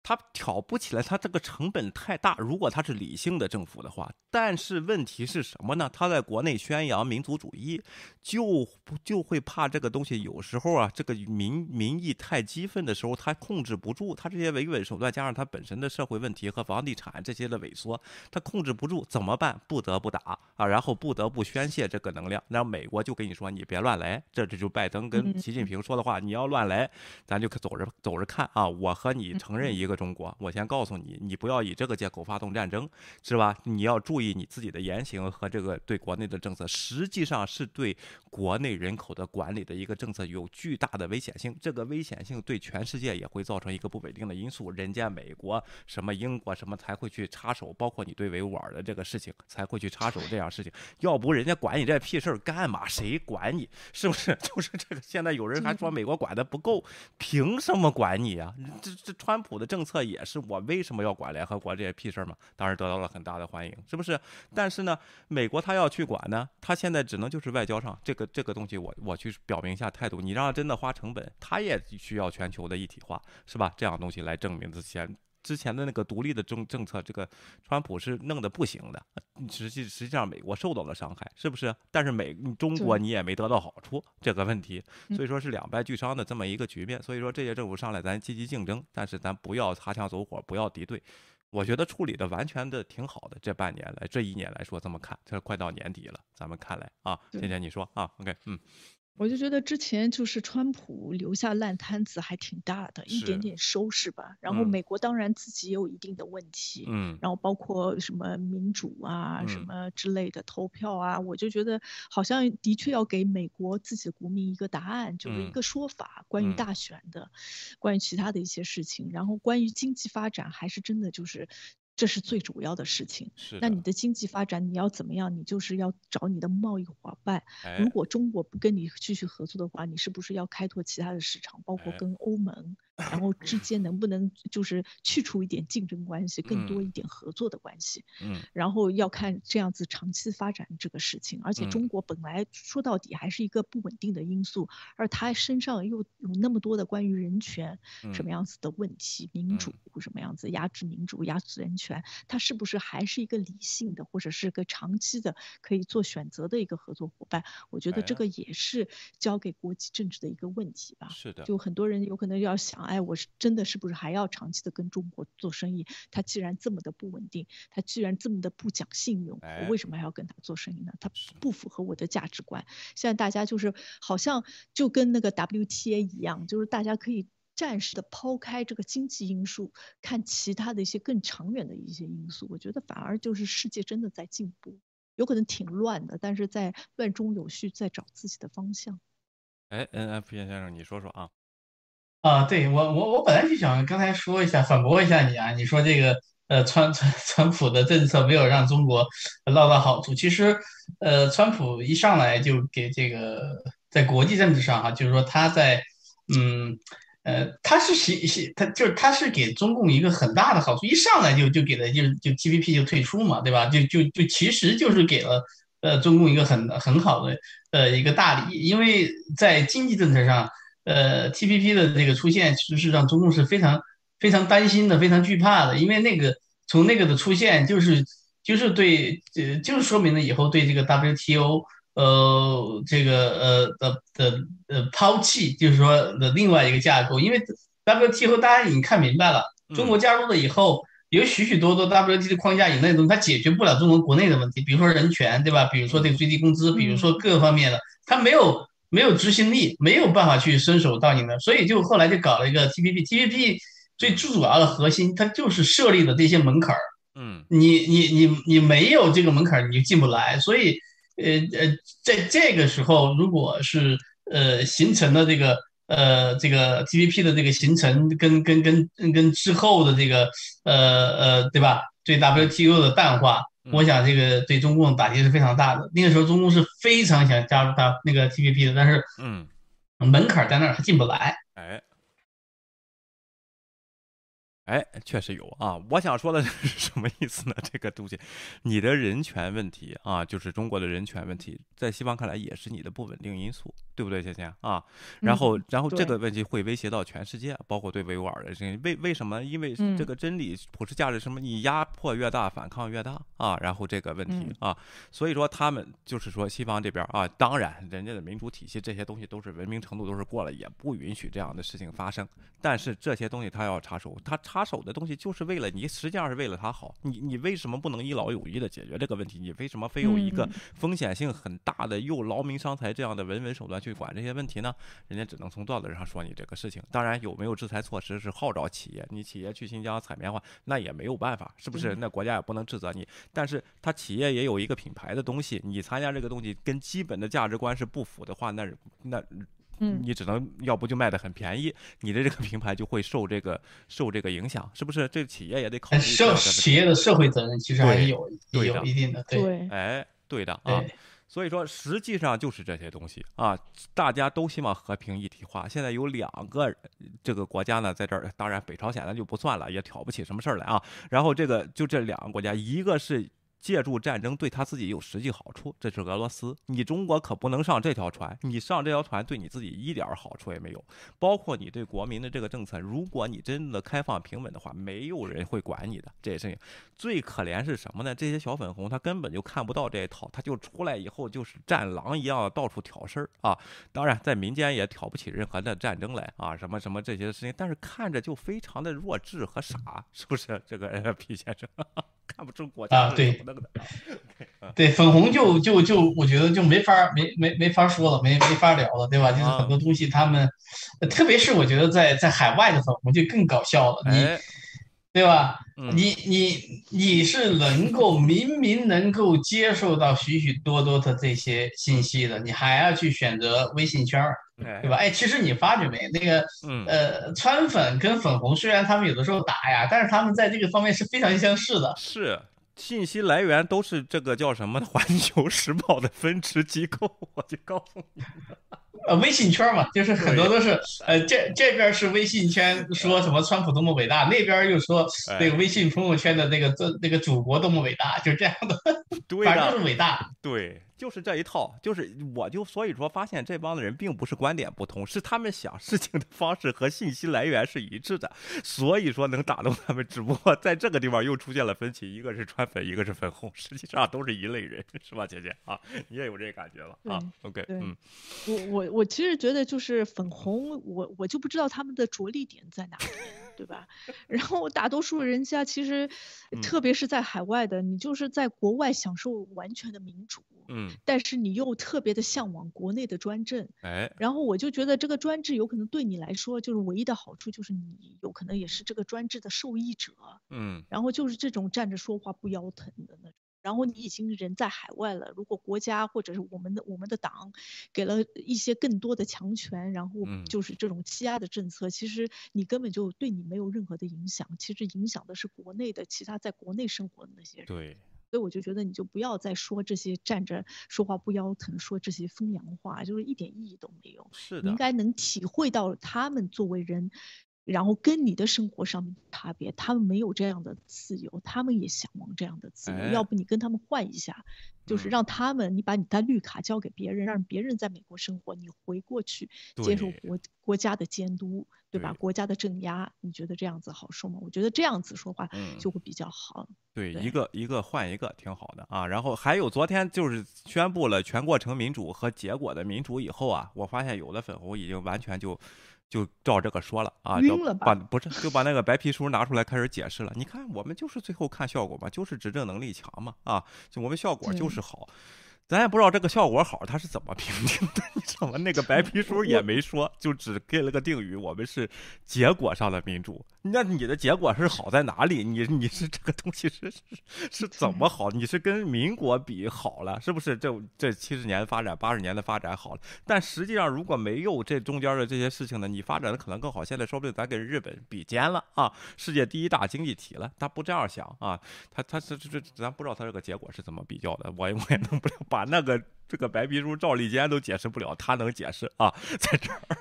他挑不起来，他这个成本太大。如果他是理性的政府的话，但是问题是什么呢？他在国内宣扬民族主义，就就会怕这个东西。有时候啊，这个民民意太激愤的时候，他控制不住。他这些维稳手段加上他本身的社会问题和房地产这些的萎缩，他控制不住，怎么办？不得不打啊，然后不得不宣泄这个能量。然后美国就跟你说，你别乱来。这这就拜登跟习近平说的话，你要乱来，咱就可走着走着看啊。我和你承认一个。中国，我先告诉你，你不要以这个借口发动战争，是吧？你要注意你自己的言行和这个对国内的政策，实际上是对国内人口的管理的一个政策有巨大的危险性。这个危险性对全世界也会造成一个不稳定的因素。人家美国、什么英国、什么才会去插手，包括你对维吾尔的这个事情才会去插手这样事情。要不人家管你这屁事儿干嘛？谁管你？是不是？就是这个。现在有人还说美国管的不够，凭什么管你啊？这这川普的政策也是我为什么要管联合国这些屁事儿嘛？当然得到了很大的欢迎，是不是？但是呢，美国他要去管呢，他现在只能就是外交上这个这个东西，我我去表明一下态度。你让他真的花成本，他也需要全球的一体化，是吧？这样东西来证明这些之前的那个独立的政政策，这个川普是弄得不行的。实际实际上美国受到了伤害，是不是？但是美中国你也没得到好处，这个问题，所以说是两败俱伤的这么一个局面。所以说这些政府上来，咱积极竞争，但是咱不要擦枪走火，不要敌对。我觉得处理的完全的挺好的。这半年来，这一年来说这么看，这快到年底了，咱们看来啊，倩倩你说啊，OK，嗯。我就觉得之前就是川普留下烂摊子还挺大的，一点点收拾吧。然后美国当然自己也有一定的问题，嗯，然后包括什么民主啊、什么之类的投票啊，我就觉得好像的确要给美国自己的国民一个答案，就是一个说法，关于大选的，关于其他的一些事情。然后关于经济发展，还是真的就是。这是最主要的事情。是。那你的经济发展你要怎么样？你就是要找你的贸易伙伴。如果中国不跟你继续合作的话，你是不是要开拓其他的市场，包括跟欧盟？然后之间能不能就是去除一点竞争关系，更多一点合作的关系？嗯，然后要看这样子长期发展这个事情。而且中国本来说到底还是一个不稳定的因素，而他身上又有那么多的关于人权什么样子的问题，民主什么样子压制民主、压制人权，他是不是还是一个理性的或者是个长期的可以做选择的一个合作伙伴？我觉得这个也是交给国际政治的一个问题吧。是的，就很多人有可能要想。哎，我是真的是不是还要长期的跟中国做生意？他既然这么的不稳定，他既然这么的不讲信用，我为什么还要跟他做生意呢？他不符合我的价值观。现在大家就是好像就跟那个 WTA 一样，就是大家可以暂时的抛开这个经济因素，看其他的一些更长远的一些因素。我觉得反而就是世界真的在进步，有可能挺乱的，但是在乱中有序，在找自己的方向。哎，N F 先生，你说说啊。啊，对我我我本来就想刚才说一下反驳一下你啊，你说这个呃川川川普的政策没有让中国捞到好处，其实呃川普一上来就给这个在国际政治上哈，就是说他在嗯呃他是喜喜他就是他是给中共一个很大的好处，一上来就就给了就就 T P P 就退出嘛，对吧？就就就其实就是给了呃中共一个很很好的呃一个大礼，因为在经济政策上。呃，T P P 的这个出现，其实是让中共是非常非常担心的，非常惧怕的。因为那个从那个的出现，就是就是对，呃，就是说明了以后对这个 W T O，呃，这个呃的的呃抛弃，就是说的另外一个架构。因为 W T O 大家已经看明白了，中国加入了以后，有许许多多 W T 的框架以内的东西，它解决不了中国国内的问题，比如说人权，对吧？比如说这个最低工资，比如说各个方面的，它没有。没有执行力，没有办法去伸手到你的，所以就后来就搞了一个 T P P。T P P 最主要的核心，它就是设立的这些门槛儿。嗯，你你你你没有这个门槛儿，你就进不来。所以，呃呃，在这个时候，如果是呃形成的这个呃这个 T P P 的这个形成，跟跟跟跟之后的这个呃呃对吧？对 W T O 的淡化。我想这个对中共打击是非常大的。那个时候，中共是非常想加入他那个 T P P 的，但是，嗯，门槛在那儿，他进不来。哎。哎，确实有啊！我想说的是什么意思呢？这个东西，你的人权问题啊，就是中国的人权问题，在西方看来也是你的不稳定因素，对不对，芊芊啊？然后，然后这个问题会威胁到全世界，包括对维吾尔的这为为什么？因为这个真理、普世价值什么，你压迫越大，反抗越大啊！然后这个问题啊，所以说他们就是说西方这边啊，当然人家的民主体系这些东西都是文明程度都是过了，也不允许这样的事情发生。但是这些东西他要插手，他插。插手的东西就是为了你，实际上是为了他好。你你为什么不能一劳永逸的解决这个问题？你为什么非有一个风险性很大的又劳民伤财这样的文文手段去管这些问题呢？人家只能从道德上说你这个事情。当然有没有制裁措施是号召企业，你企业去新疆采棉花，那也没有办法，是不是？那国家也不能指责你。但是他企业也有一个品牌的东西，你参加这个东西跟基本的价值观是不符的话，那那。嗯，你只能要不就卖的很便宜，你的这个品牌就会受这个受这个影响，是不是？这企业也得考虑。社企业的社会责任其实还是有有一定的，对，哎，对的啊。所以说，实际上就是这些东西啊，大家都希望和平一体化。现在有两个这个国家呢，在这儿，当然北朝鲜那就不算了，也挑不起什么事儿来啊。然后这个就这两个国家，一个是。借助战争对他自己有实际好处，这是俄罗斯。你中国可不能上这条船，你上这条船对你自己一点好处也没有。包括你对国民的这个政策，如果你真的开放平稳的话，没有人会管你的。这些事情最可怜是什么呢？这些小粉红他根本就看不到这一套，他就出来以后就是战狼一样到处挑事儿啊。当然在民间也挑不起任何的战争来啊，什么什么这些事情，但是看着就非常的弱智和傻，是不是？这个皮先生。看不出国家啊，对，对，粉红就就就我觉得就没法没没没法说了，没没法聊了，对吧？就是很多东西他们，特别是我觉得在在海外的粉红就更搞笑了，你对吧？你你你是能够明明能够接受到许许多多的这些信息的，你还要去选择微信圈儿。对吧？哎，其实你发觉没，那个，呃，川粉跟粉红虽然他们有的时候打呀，但是他们在这个方面是非常相似的。是，信息来源都是这个叫什么《环球时报》的分支机构，我就告诉你。呃，微信圈嘛，就是很多都是，呃，这这边是微信圈说什么川普多么伟大，那边又说那个微信朋友圈的那个这那个祖国多么伟大，就这样的，反正就是伟大。对。就是这一套，就是我就所以说发现这帮的人并不是观点不同，是他们想事情的方式和信息来源是一致的，所以说能打动他们。只不过在这个地方又出现了分歧，一个是川粉，一个是粉红，实际上都是一类人，是吧，姐姐啊？你也有这感觉吧？啊，OK，嗯，我我我其实觉得就是粉红，我我就不知道他们的着力点在哪里。对吧？然后大多数人家其实，特别是在海外的，你就是在国外享受完全的民主，嗯，但是你又特别的向往国内的专政，哎，然后我就觉得这个专制有可能对你来说就是唯一的好处，就是你有可能也是这个专制的受益者，嗯，然后就是这种站着说话不腰疼的那种。然后你已经人在海外了，如果国家或者是我们的我们的党给了一些更多的强权，然后就是这种欺压的政策，其实你根本就对你没有任何的影响，其实影响的是国内的其他在国内生活的那些人。对，所以我就觉得你就不要再说这些站着说话不腰疼，说这些风凉话，就是一点意义都没有。是的，应该能体会到他们作为人。然后跟你的生活上面差别，他们没有这样的自由，他们也向往这样的自由。要不你跟他们换一下，就是让他们，你把你的绿卡交给别人，让别人在美国生活，你回过去接受国国家的监督，对吧？国家的镇压，你觉得这样子好受吗？我觉得这样子说话就会比较好。对，一个一个换一个挺好的啊。然后还有昨天就是宣布了全过程民主和结果的民主以后啊，我发现有的粉红已经完全就。就照这个说了啊，就把不是就把那个白皮书拿出来开始解释了。你看，我们就是最后看效果嘛，就是执政能力强嘛，啊，就我们效果就是好。咱也不知道这个效果好，他是怎么评定的？你知道吗？那个白皮书也没说，就只给了个定语，我们是结果上的民主。那你的结果是好在哪里？你你是这个东西是是是怎么好？你是跟民国比好了，是不是？这这七十年发展，八十年的发展好了。但实际上如果没有这中间的这些事情呢，你发展的可能更好。现在说不定咱跟日本比肩了啊，世界第一大经济体了。他不这样想啊，他他这这咱不知道他这个结果是怎么比较的，我我也弄不了。把那个这个白皮书赵立坚都解释不了，他能解释啊？在这儿，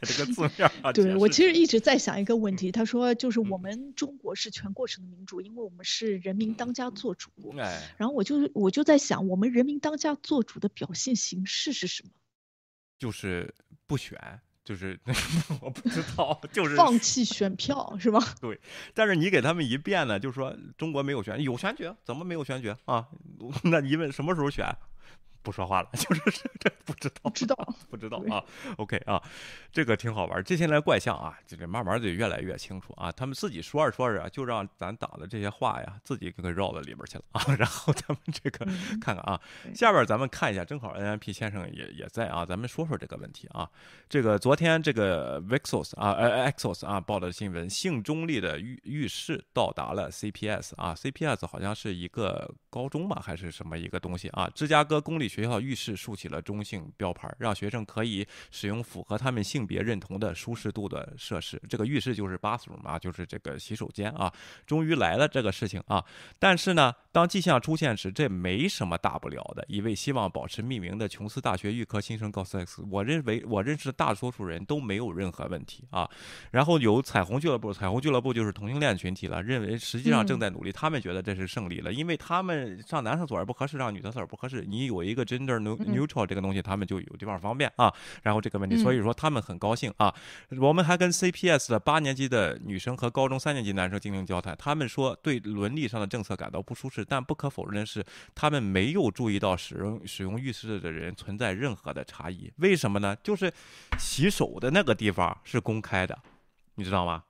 这个字面啊。对我其实一直在想一个问题，他说就是我们中国是全过程的民主，因为我们是人民当家做主。哎，然后我就我就在想，我们人民当家做主的表现形式是什么？就是不选。就是 我不知道，就 是放弃选票是吧？对，但是你给他们一变呢，就是说中国没有选，有选举，怎么没有选举啊？那你问什么时候选？不说话了，就是 这不知道，知道不知道 啊？OK 啊，这个挺好玩。接下来怪象啊，这慢慢的越来越清楚啊。他们自己说着说着，就让咱党的这些话呀，自己给绕到里边去了啊。然后咱们这个看看啊，下边咱们看一下，正好 NMP 先生也也在啊，咱们说说这个问题啊。这个昨天这个 Vixos 啊，呃 Exos 啊报的新闻，性中立的浴浴室到达了 CPS 啊，CPS 好像是一个高中吧，还是什么一个东西啊？芝加哥公立。学校浴室竖起了中性标牌，让学生可以使用符合他们性别认同的舒适度的设施。这个浴室就是 bathroom 啊，就是这个洗手间啊。终于来了这个事情啊，但是呢，当迹象出现时，这没什么大不了的。一位希望保持匿名的琼斯大学预科新生告诉 X：“ 我认为我认识的大多数人都没有任何问题啊。”然后有彩虹俱乐部，彩虹俱乐部就是同性恋群体了，认为实际上正在努力，他们觉得这是胜利了，因为他们上男厕所不合适，上女厕所不合适，你有一个。Gender neutral 这个东西，他们就有地方方便啊。然后这个问题，所以说他们很高兴啊。我们还跟 CPS 的八年级的女生和高中三年级男生进行交谈，他们说对伦理上的政策感到不舒适，但不可否认的是，他们没有注意到使用使用浴室的人存在任何的差异。为什么呢？就是洗手的那个地方是公开的，你知道吗？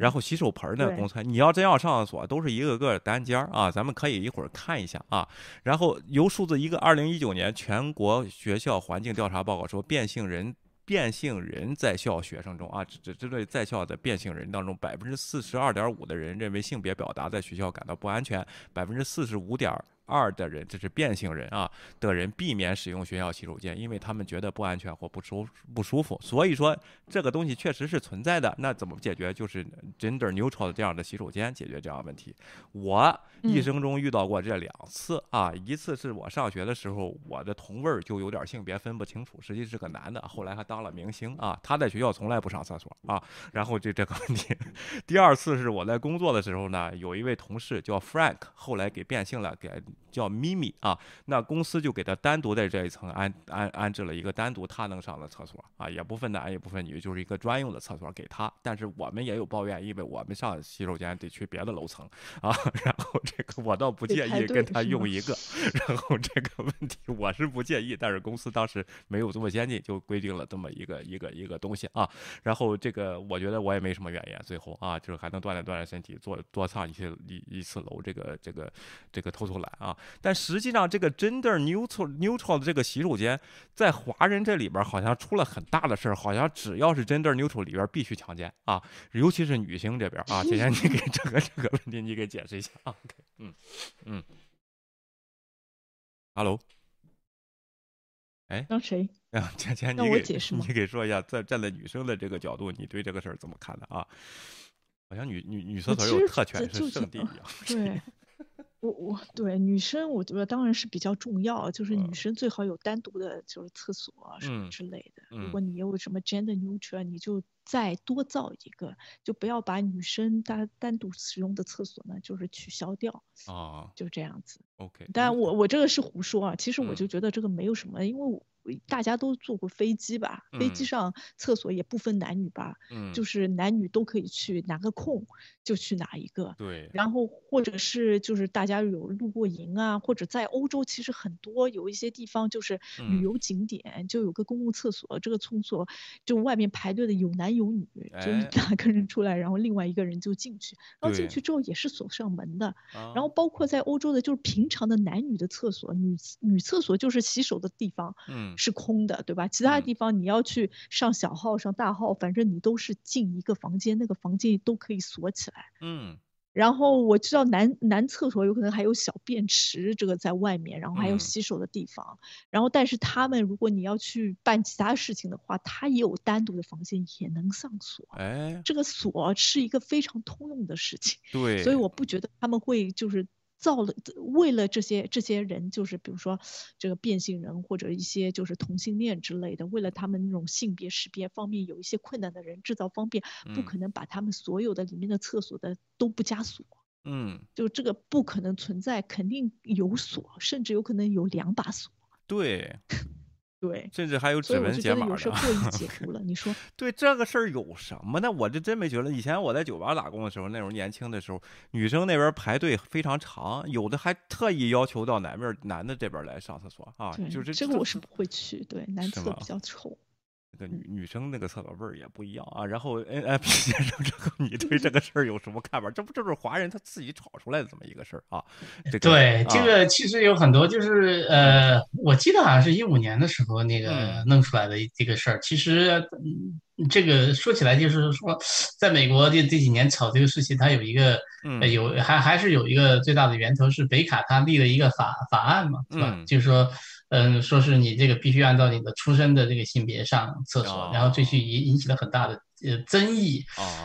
然后洗手盆呢？公厕，你要真要上厕所，都是一个个单间儿啊。咱们可以一会儿看一下啊。然后由数字一个二零一九年全国学校环境调查报告说，变性人变性人在校学生中啊，这这对在校的变性人当中，百分之四十二点五的人认为性别表达在学校感到不安全，百分之四十五点。二的人，这是变性人啊的人，避免使用学校洗手间，因为他们觉得不安全或不舒不舒服。所以说这个东西确实是存在的。那怎么解决？就是 gender neutral 的这样的洗手间解决这样问题。我一生中遇到过这两次啊，一次是我上学的时候，我的同位就有点性别分不清楚，实际是个男的，后来还当了明星啊。他在学校从来不上厕所啊，然后就这个问题。第二次是我在工作的时候呢，有一位同事叫 Frank，后来给变性了，给。叫咪咪啊，那公司就给他单独在这一层安安安置了一个单独他能上的厕所啊，也不分男也不分女，就是一个专用的厕所给他。但是我们也有抱怨，因为我们上洗手间得去别的楼层啊。然后这个我倒不介意跟他用一个，然后这个问题我是不介意，但是公司当时没有这么先进，就规定了这么一个一个一个东西啊。然后这个我觉得我也没什么怨言，最后啊就是还能锻炼锻炼身体，做多上一些一一次楼，这个这个这个偷偷懒啊。但实际上，这个 gender neutral neutral 的这个洗手间，在华人这里边好像出了很大的事儿，好像只要是 gender neutral 里边必须强奸啊，尤其是女性这边啊。姐姐，你给这个 这个问题你给解释一下啊？嗯嗯，Hello，哎，当谁？啊姐姐你给你给说一下，在站在女生的这个角度，你对这个事儿怎么看的啊？好像女女女厕所有特权是圣地一样。对。我我对女生，我觉得当然是比较重要，就是女生最好有单独的，就是厕所什么之类的。如果你有什么 gender neutral，你就再多造一个，就不要把女生单单独使用的厕所呢，就是取消掉啊，就这样子。OK，但我我这个是胡说啊，其实我就觉得这个没有什么，因为我。大家都坐过飞机吧？飞机上厕所也不分男女吧？嗯，就是男女都可以去，哪个空就去哪一个。对。然后或者是就是大家有露过营啊，或者在欧洲其实很多有一些地方就是旅游景点就有个公共厕所，这个厕所就外面排队的有男有女，就哪个人出来，然后另外一个人就进去，然后进去之后也是锁上门的。然后包括在欧洲的，就是平常的男女的厕所，女女厕所就是洗手的地方。嗯。是空的，对吧？其他地方你要去上小号、上大号，反正你都是进一个房间，那个房间都可以锁起来。嗯。然后我知道男男厕所有可能还有小便池，这个在外面，然后还有洗手的地方。然后，但是他们如果你要去办其他事情的话，他也有单独的房间，也能上锁。哎，这个锁是一个非常通用的事情。对。所以我不觉得他们会就是。造了为了这些这些人，就是比如说这个变性人或者一些就是同性恋之类的，为了他们那种性别识别方面有一些困难的人制造方便，不可能把他们所有的里面的厕所的都不加锁。嗯，就这个不可能存在，肯定有锁，甚至有可能有两把锁。对，对，甚至还有指纹解码的。有过于解 读了，你说？对，这个事儿有什么呢？我就真没觉得。以前我在酒吧打工的时候，那时候年轻的时候，女生那边排队非常长，有的还特意要求到男面男的这边来上厕所啊。就是这个我是不会去，对，男厕比较臭。那个女女生那个厕所味儿也不一样啊。然后 N F 先生，这个你对这个事儿有什么看法？这不就是华人他自己炒出来的这么一个事儿啊？对，这个其实有很多，就是呃，我记得好像是一五年的时候那个弄出来的这个事儿。其实这个说起来就是说，在美国这这几年炒这个事情，它有一个有还还是有一个最大的源头是北卡他立了一个法法案嘛，是吧？就是说。嗯，说是你这个必须按照你的出生的这个性别上厕所，然后这去引引起了很大的呃争议。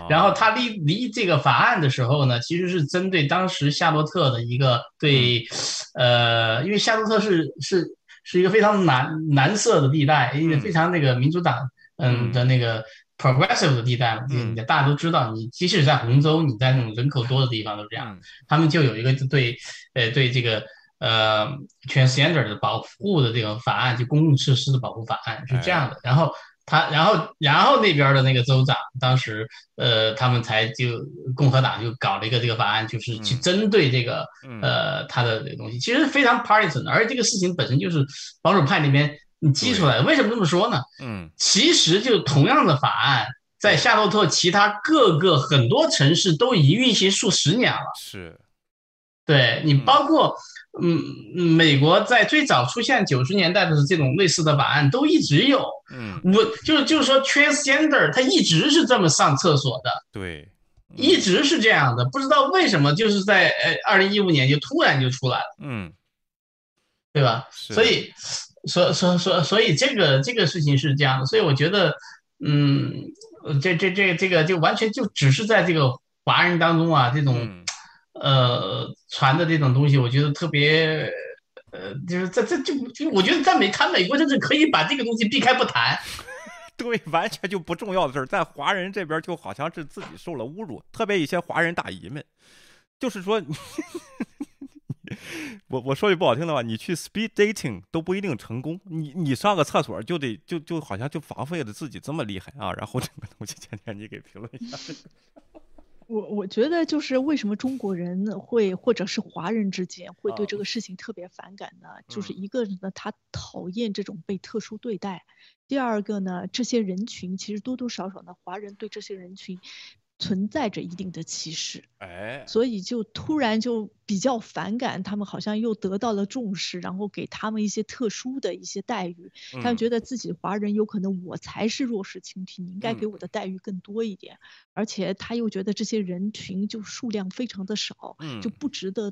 然后他立立这个法案的时候呢，其实是针对当时夏洛特的一个对，呃，因为夏洛特是是是一个非常蓝蓝色的地带，一个非常那个民主党嗯的那个 progressive 的地带嘛，嗯，大家都知道，你即使在红州，你在那种人口多的地方都这样，他们就有一个对，呃，对这个。呃，transgender 的保护的这个法案，就公共设施的保护法案是这样的。然后他，然后，然后那边的那个州长，当时，呃，他们才就共和党就搞了一个这个法案，就是去针对这个，呃，他的这个东西，其实非常 partisan。而这个事情本身就是保守派那边你激出来的。为什么这么说呢？嗯，其实就同样的法案，在夏洛特其他各个很多城市都已运行数十年了。是，对你包括。嗯，美国在最早出现九十年代的这种类似的法案都一直有。嗯，我就是就是说，transgender 他一直是这么上厕所的。对，一直是这样的，不知道为什么就是在呃二零一五年就突然就出来了。嗯，对吧？所以，所所所所以这个这个事情是这样的，所以我觉得，嗯，这这这这个就完全就只是在这个华人当中啊这种。呃，传的这种东西，我觉得特别，呃，就是在这就就我觉得在美谈美国，甚至可以把这个东西避开不谈，对，完全就不重要的事儿，在华人这边就好像是自己受了侮辱，特别一些华人大姨们，就是说，我我说句不好听的话，你去 speed dating 都不一定成功，你你上个厕所就得就就好像就防费了自己这么厉害啊，然后这个东西，今天你给评论一下。我我觉得就是为什么中国人会或者是华人之间会对这个事情特别反感呢？就是一个呢，他讨厌这种被特殊对待；第二个呢，这些人群其实多多少少呢，华人对这些人群。存在着一定的歧视，哎，所以就突然就比较反感，他们好像又得到了重视，然后给他们一些特殊的一些待遇，他们觉得自己华人有可能我才是弱势群体，你应该给我的待遇更多一点，而且他又觉得这些人群就数量非常的少，就不值得。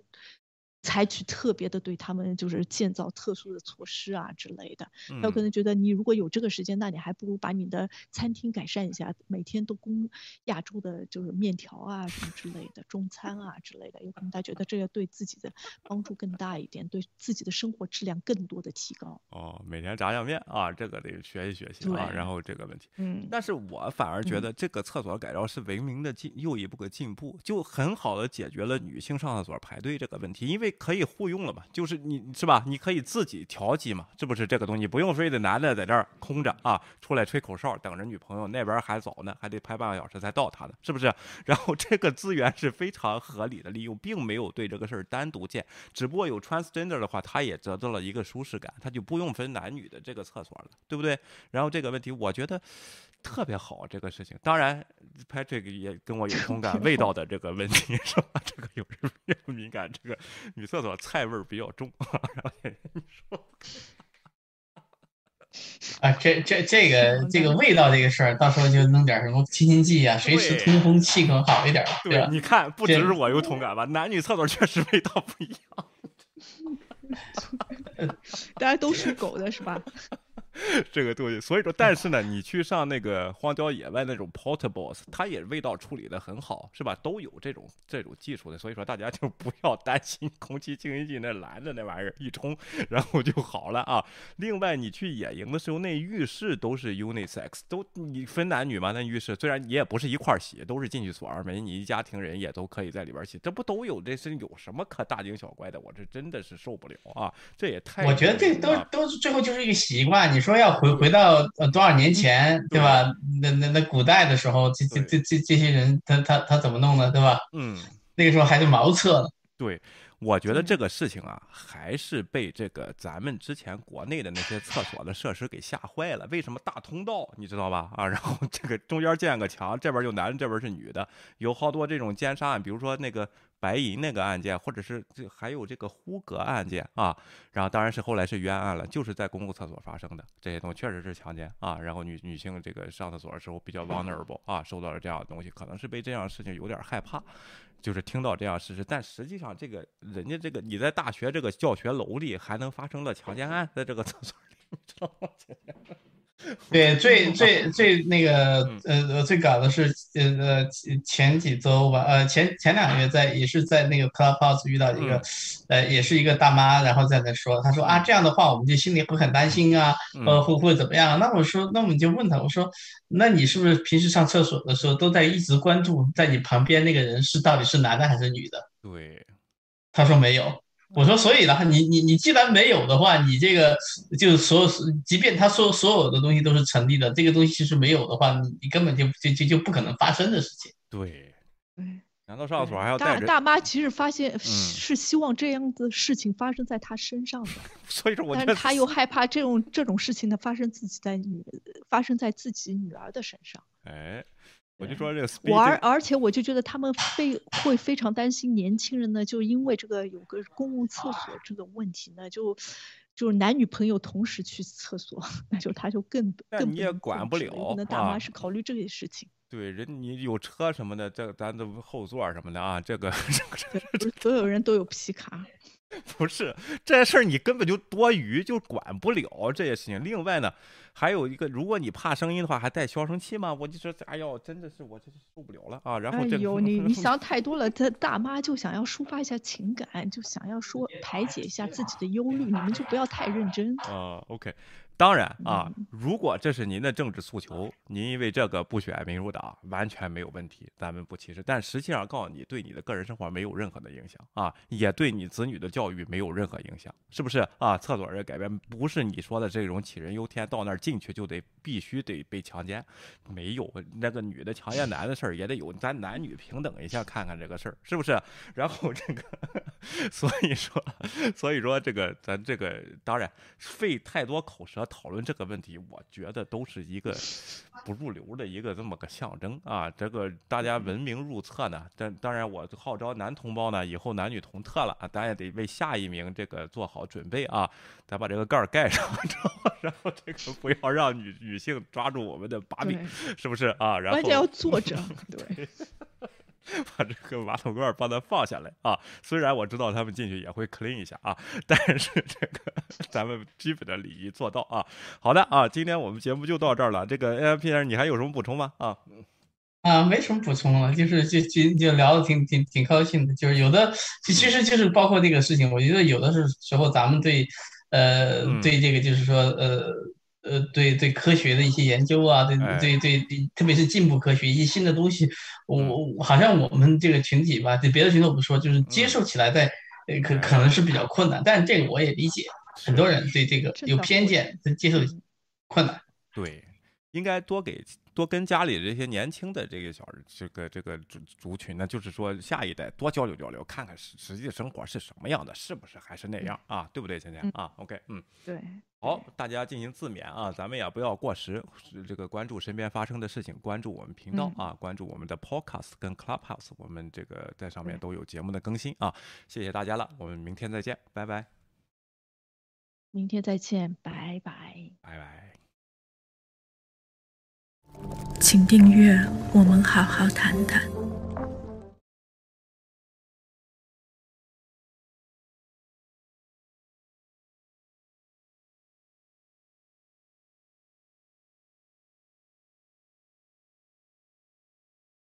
采取特别的对他们就是建造特殊的措施啊之类的，他有可能觉得你如果有这个时间，那你还不如把你的餐厅改善一下，每天都供亚洲的就是面条啊什么之类的中餐啊之类的，有可能他觉得这个对自己的帮助更大一点，对自己的生活质量更多的提高。哦，每天炸酱面啊，这个得学习学习啊。然后这个问题，嗯，但是我反而觉得这个厕所改造是文明的进又一步的进步，就很好的解决了女性上厕所排队这个问题，因为。可以互用了嘛？就是你是吧？你可以自己调剂嘛？是不是这个东西不用非得男的在这儿空着啊，出来吹口哨等着女朋友，那边还早呢，还得拍半个小时才到他呢，是不是？然后这个资源是非常合理的利用，并没有对这个事儿单独建，只不过有 transgender 的话，他也得到了一个舒适感，他就不用分男女的这个厕所了，对不对？然后这个问题，我觉得。特别好，这个事情当然拍这个也跟我有同感，味道的这个问题是吧？这个有人感，这个女厕所菜味儿比较重。然后你说 啊，这这这个 这个味道这个事儿，到时候就弄点什么清新剂啊，随时通风气更好一点，对吧？你看，不只是我有同感吧？男女厕所确实味道不一样。大家都属狗的是吧？这个东西，所以说，但是呢，你去上那个荒郊野外那种 portables，它也味道处理的很好，是吧？都有这种这种技术的，所以说大家就不要担心空气清新剂那蓝的那玩意儿一冲，然后就好了啊。另外，你去野营的时候，那浴室都是 unisex，都你分男女嘛？那浴室虽然你也不是一块洗，都是进去锁二门，你一家庭人也都可以在里边洗，这不都有？这是有什么可大惊小怪的？我这真的是受不了啊！这也太……我觉得这都都是最后就是一个习惯。你说要回回到呃多少年前，对吧？那那那古代的时候，这这这这这些人，他他他怎么弄的，对吧？嗯，那个时候还是茅厕呢。对。我觉得这个事情啊，还是被这个咱们之前国内的那些厕所的设施给吓坏了。为什么大通道，你知道吧？啊，然后这个中间建个墙，这边就男的，这边是女的，有好多这种奸杀案，比如说那个白银那个案件，或者是这还有这个呼格案件啊。然后当然是后来是冤案了，就是在公共厕所发生的这些东西，确实是强奸啊。然后女女性这个上厕所的时候比较 vulnerable 啊，受到了这样的东西，可能是被这样的事情有点害怕。就是听到这样事实，但实际上这个人家这个你在大学这个教学楼里还能发生了强奸案，在这个厕所里，你知道吗？对，最最最那个呃最搞的是呃呃前几周吧，呃前前两个月在也是在那个 Clubhouse 遇到一个，呃也是一个大妈，然后在那说，她说啊这样的话我们就心里会很担心啊，呃会会怎么样？那我说那我们就问她，我说那你是不是平时上厕所的时候都在一直关注在你旁边那个人是到底是男的还是女的？对，她说没有。我说，所以的话，你你你既然没有的话，你这个就是所有，即便他说所有的东西都是成立的，这个东西其实没有的话，你你根本就就就就不可能发生的事情。对，对。难道上厕所还要带着？大妈其实发现是希望这样的事情发生在她身上的，所以说，我但是她又害怕这种这种事情的发生自己在女发生在自己女儿的身上。哎。我就说这个，我而而且我就觉得他们非会非常担心年轻人呢，就因为这个有个公共厕所这个问题呢，就就是男女朋友同时去厕所，那就他就更更你也管不了。那大妈是考虑这个事情。对，人你有车什么的，这咱的后座什么的啊，这个 所有人都有皮卡。不是这事儿，你根本就多余，就管不了这些事情。另外呢，还有一个，如果你怕声音的话，还带消声器吗？我就说，哎呦，真的是我这受不了了啊！然后，哎呦，你 你想太多了。他大妈就想要抒发一下情感，就想要说排解一下自己的忧虑，你们就不要太认真啊。OK。当然啊，如果这是您的政治诉求，您因为这个不选民主党，完全没有问题，咱们不歧视。但实际上告诉你，对你的个人生活没有任何的影响啊，也对你子女的教育没有任何影响，是不是啊？厕所的改变不是你说的这种杞人忧天，到那儿进去就得必须得被强奸，没有那个女的强奸男的事儿也得有，咱男女平等一下看看这个事儿是不是？然后这个，所以说，所以说这个咱这个当然费太多口舌。讨论这个问题，我觉得都是一个不入流的一个这么个象征啊。这个大家文明入厕呢，但当然我号召男同胞呢，以后男女同厕了啊，咱也得为下一名这个做好准备啊。咱把这个盖儿盖上，然后这个不要让女女性抓住我们的把柄，是不是啊？然后关键要坐着，对。把这个马桶盖帮他放下来啊！虽然我知道他们进去也会 clean 一下啊，但是这个咱们基本的礼仪做到啊。好的啊，今天我们节目就到这儿了。这个 A P 先生，你还有什么补充吗？啊，啊，没什么补充了，就是就就就聊的挺挺挺高兴的。就是有的，其实就是包括这个事情，我觉得有的是时候咱们对，呃，对这个就是说，呃。呃，对对，科学的一些研究啊，对对对对，特别是进步科学一些新的东西，我好像我们这个群体吧，对别的群体我不说，就是接受起来在可可能是比较困难，但这个我也理解，很多人对这个有偏见，接受困难。对，应该多给。多跟家里这些年轻的这个小这个这个族族群呢，就是说下一代多交流交流，看看实实际的生活是什么样的，是不是还是那样啊？对不对，芊芊啊？OK，嗯，对，好，大家进行自勉啊，咱们也不要过时，这个关注身边发生的事情，关注我们频道啊，关注我们的 Podcast 跟 Clubhouse，我们这个在上面都有节目的更新啊。谢谢大家了，我们明天再见，拜拜。明天再见，拜拜，拜拜。请订阅，我们好好谈谈。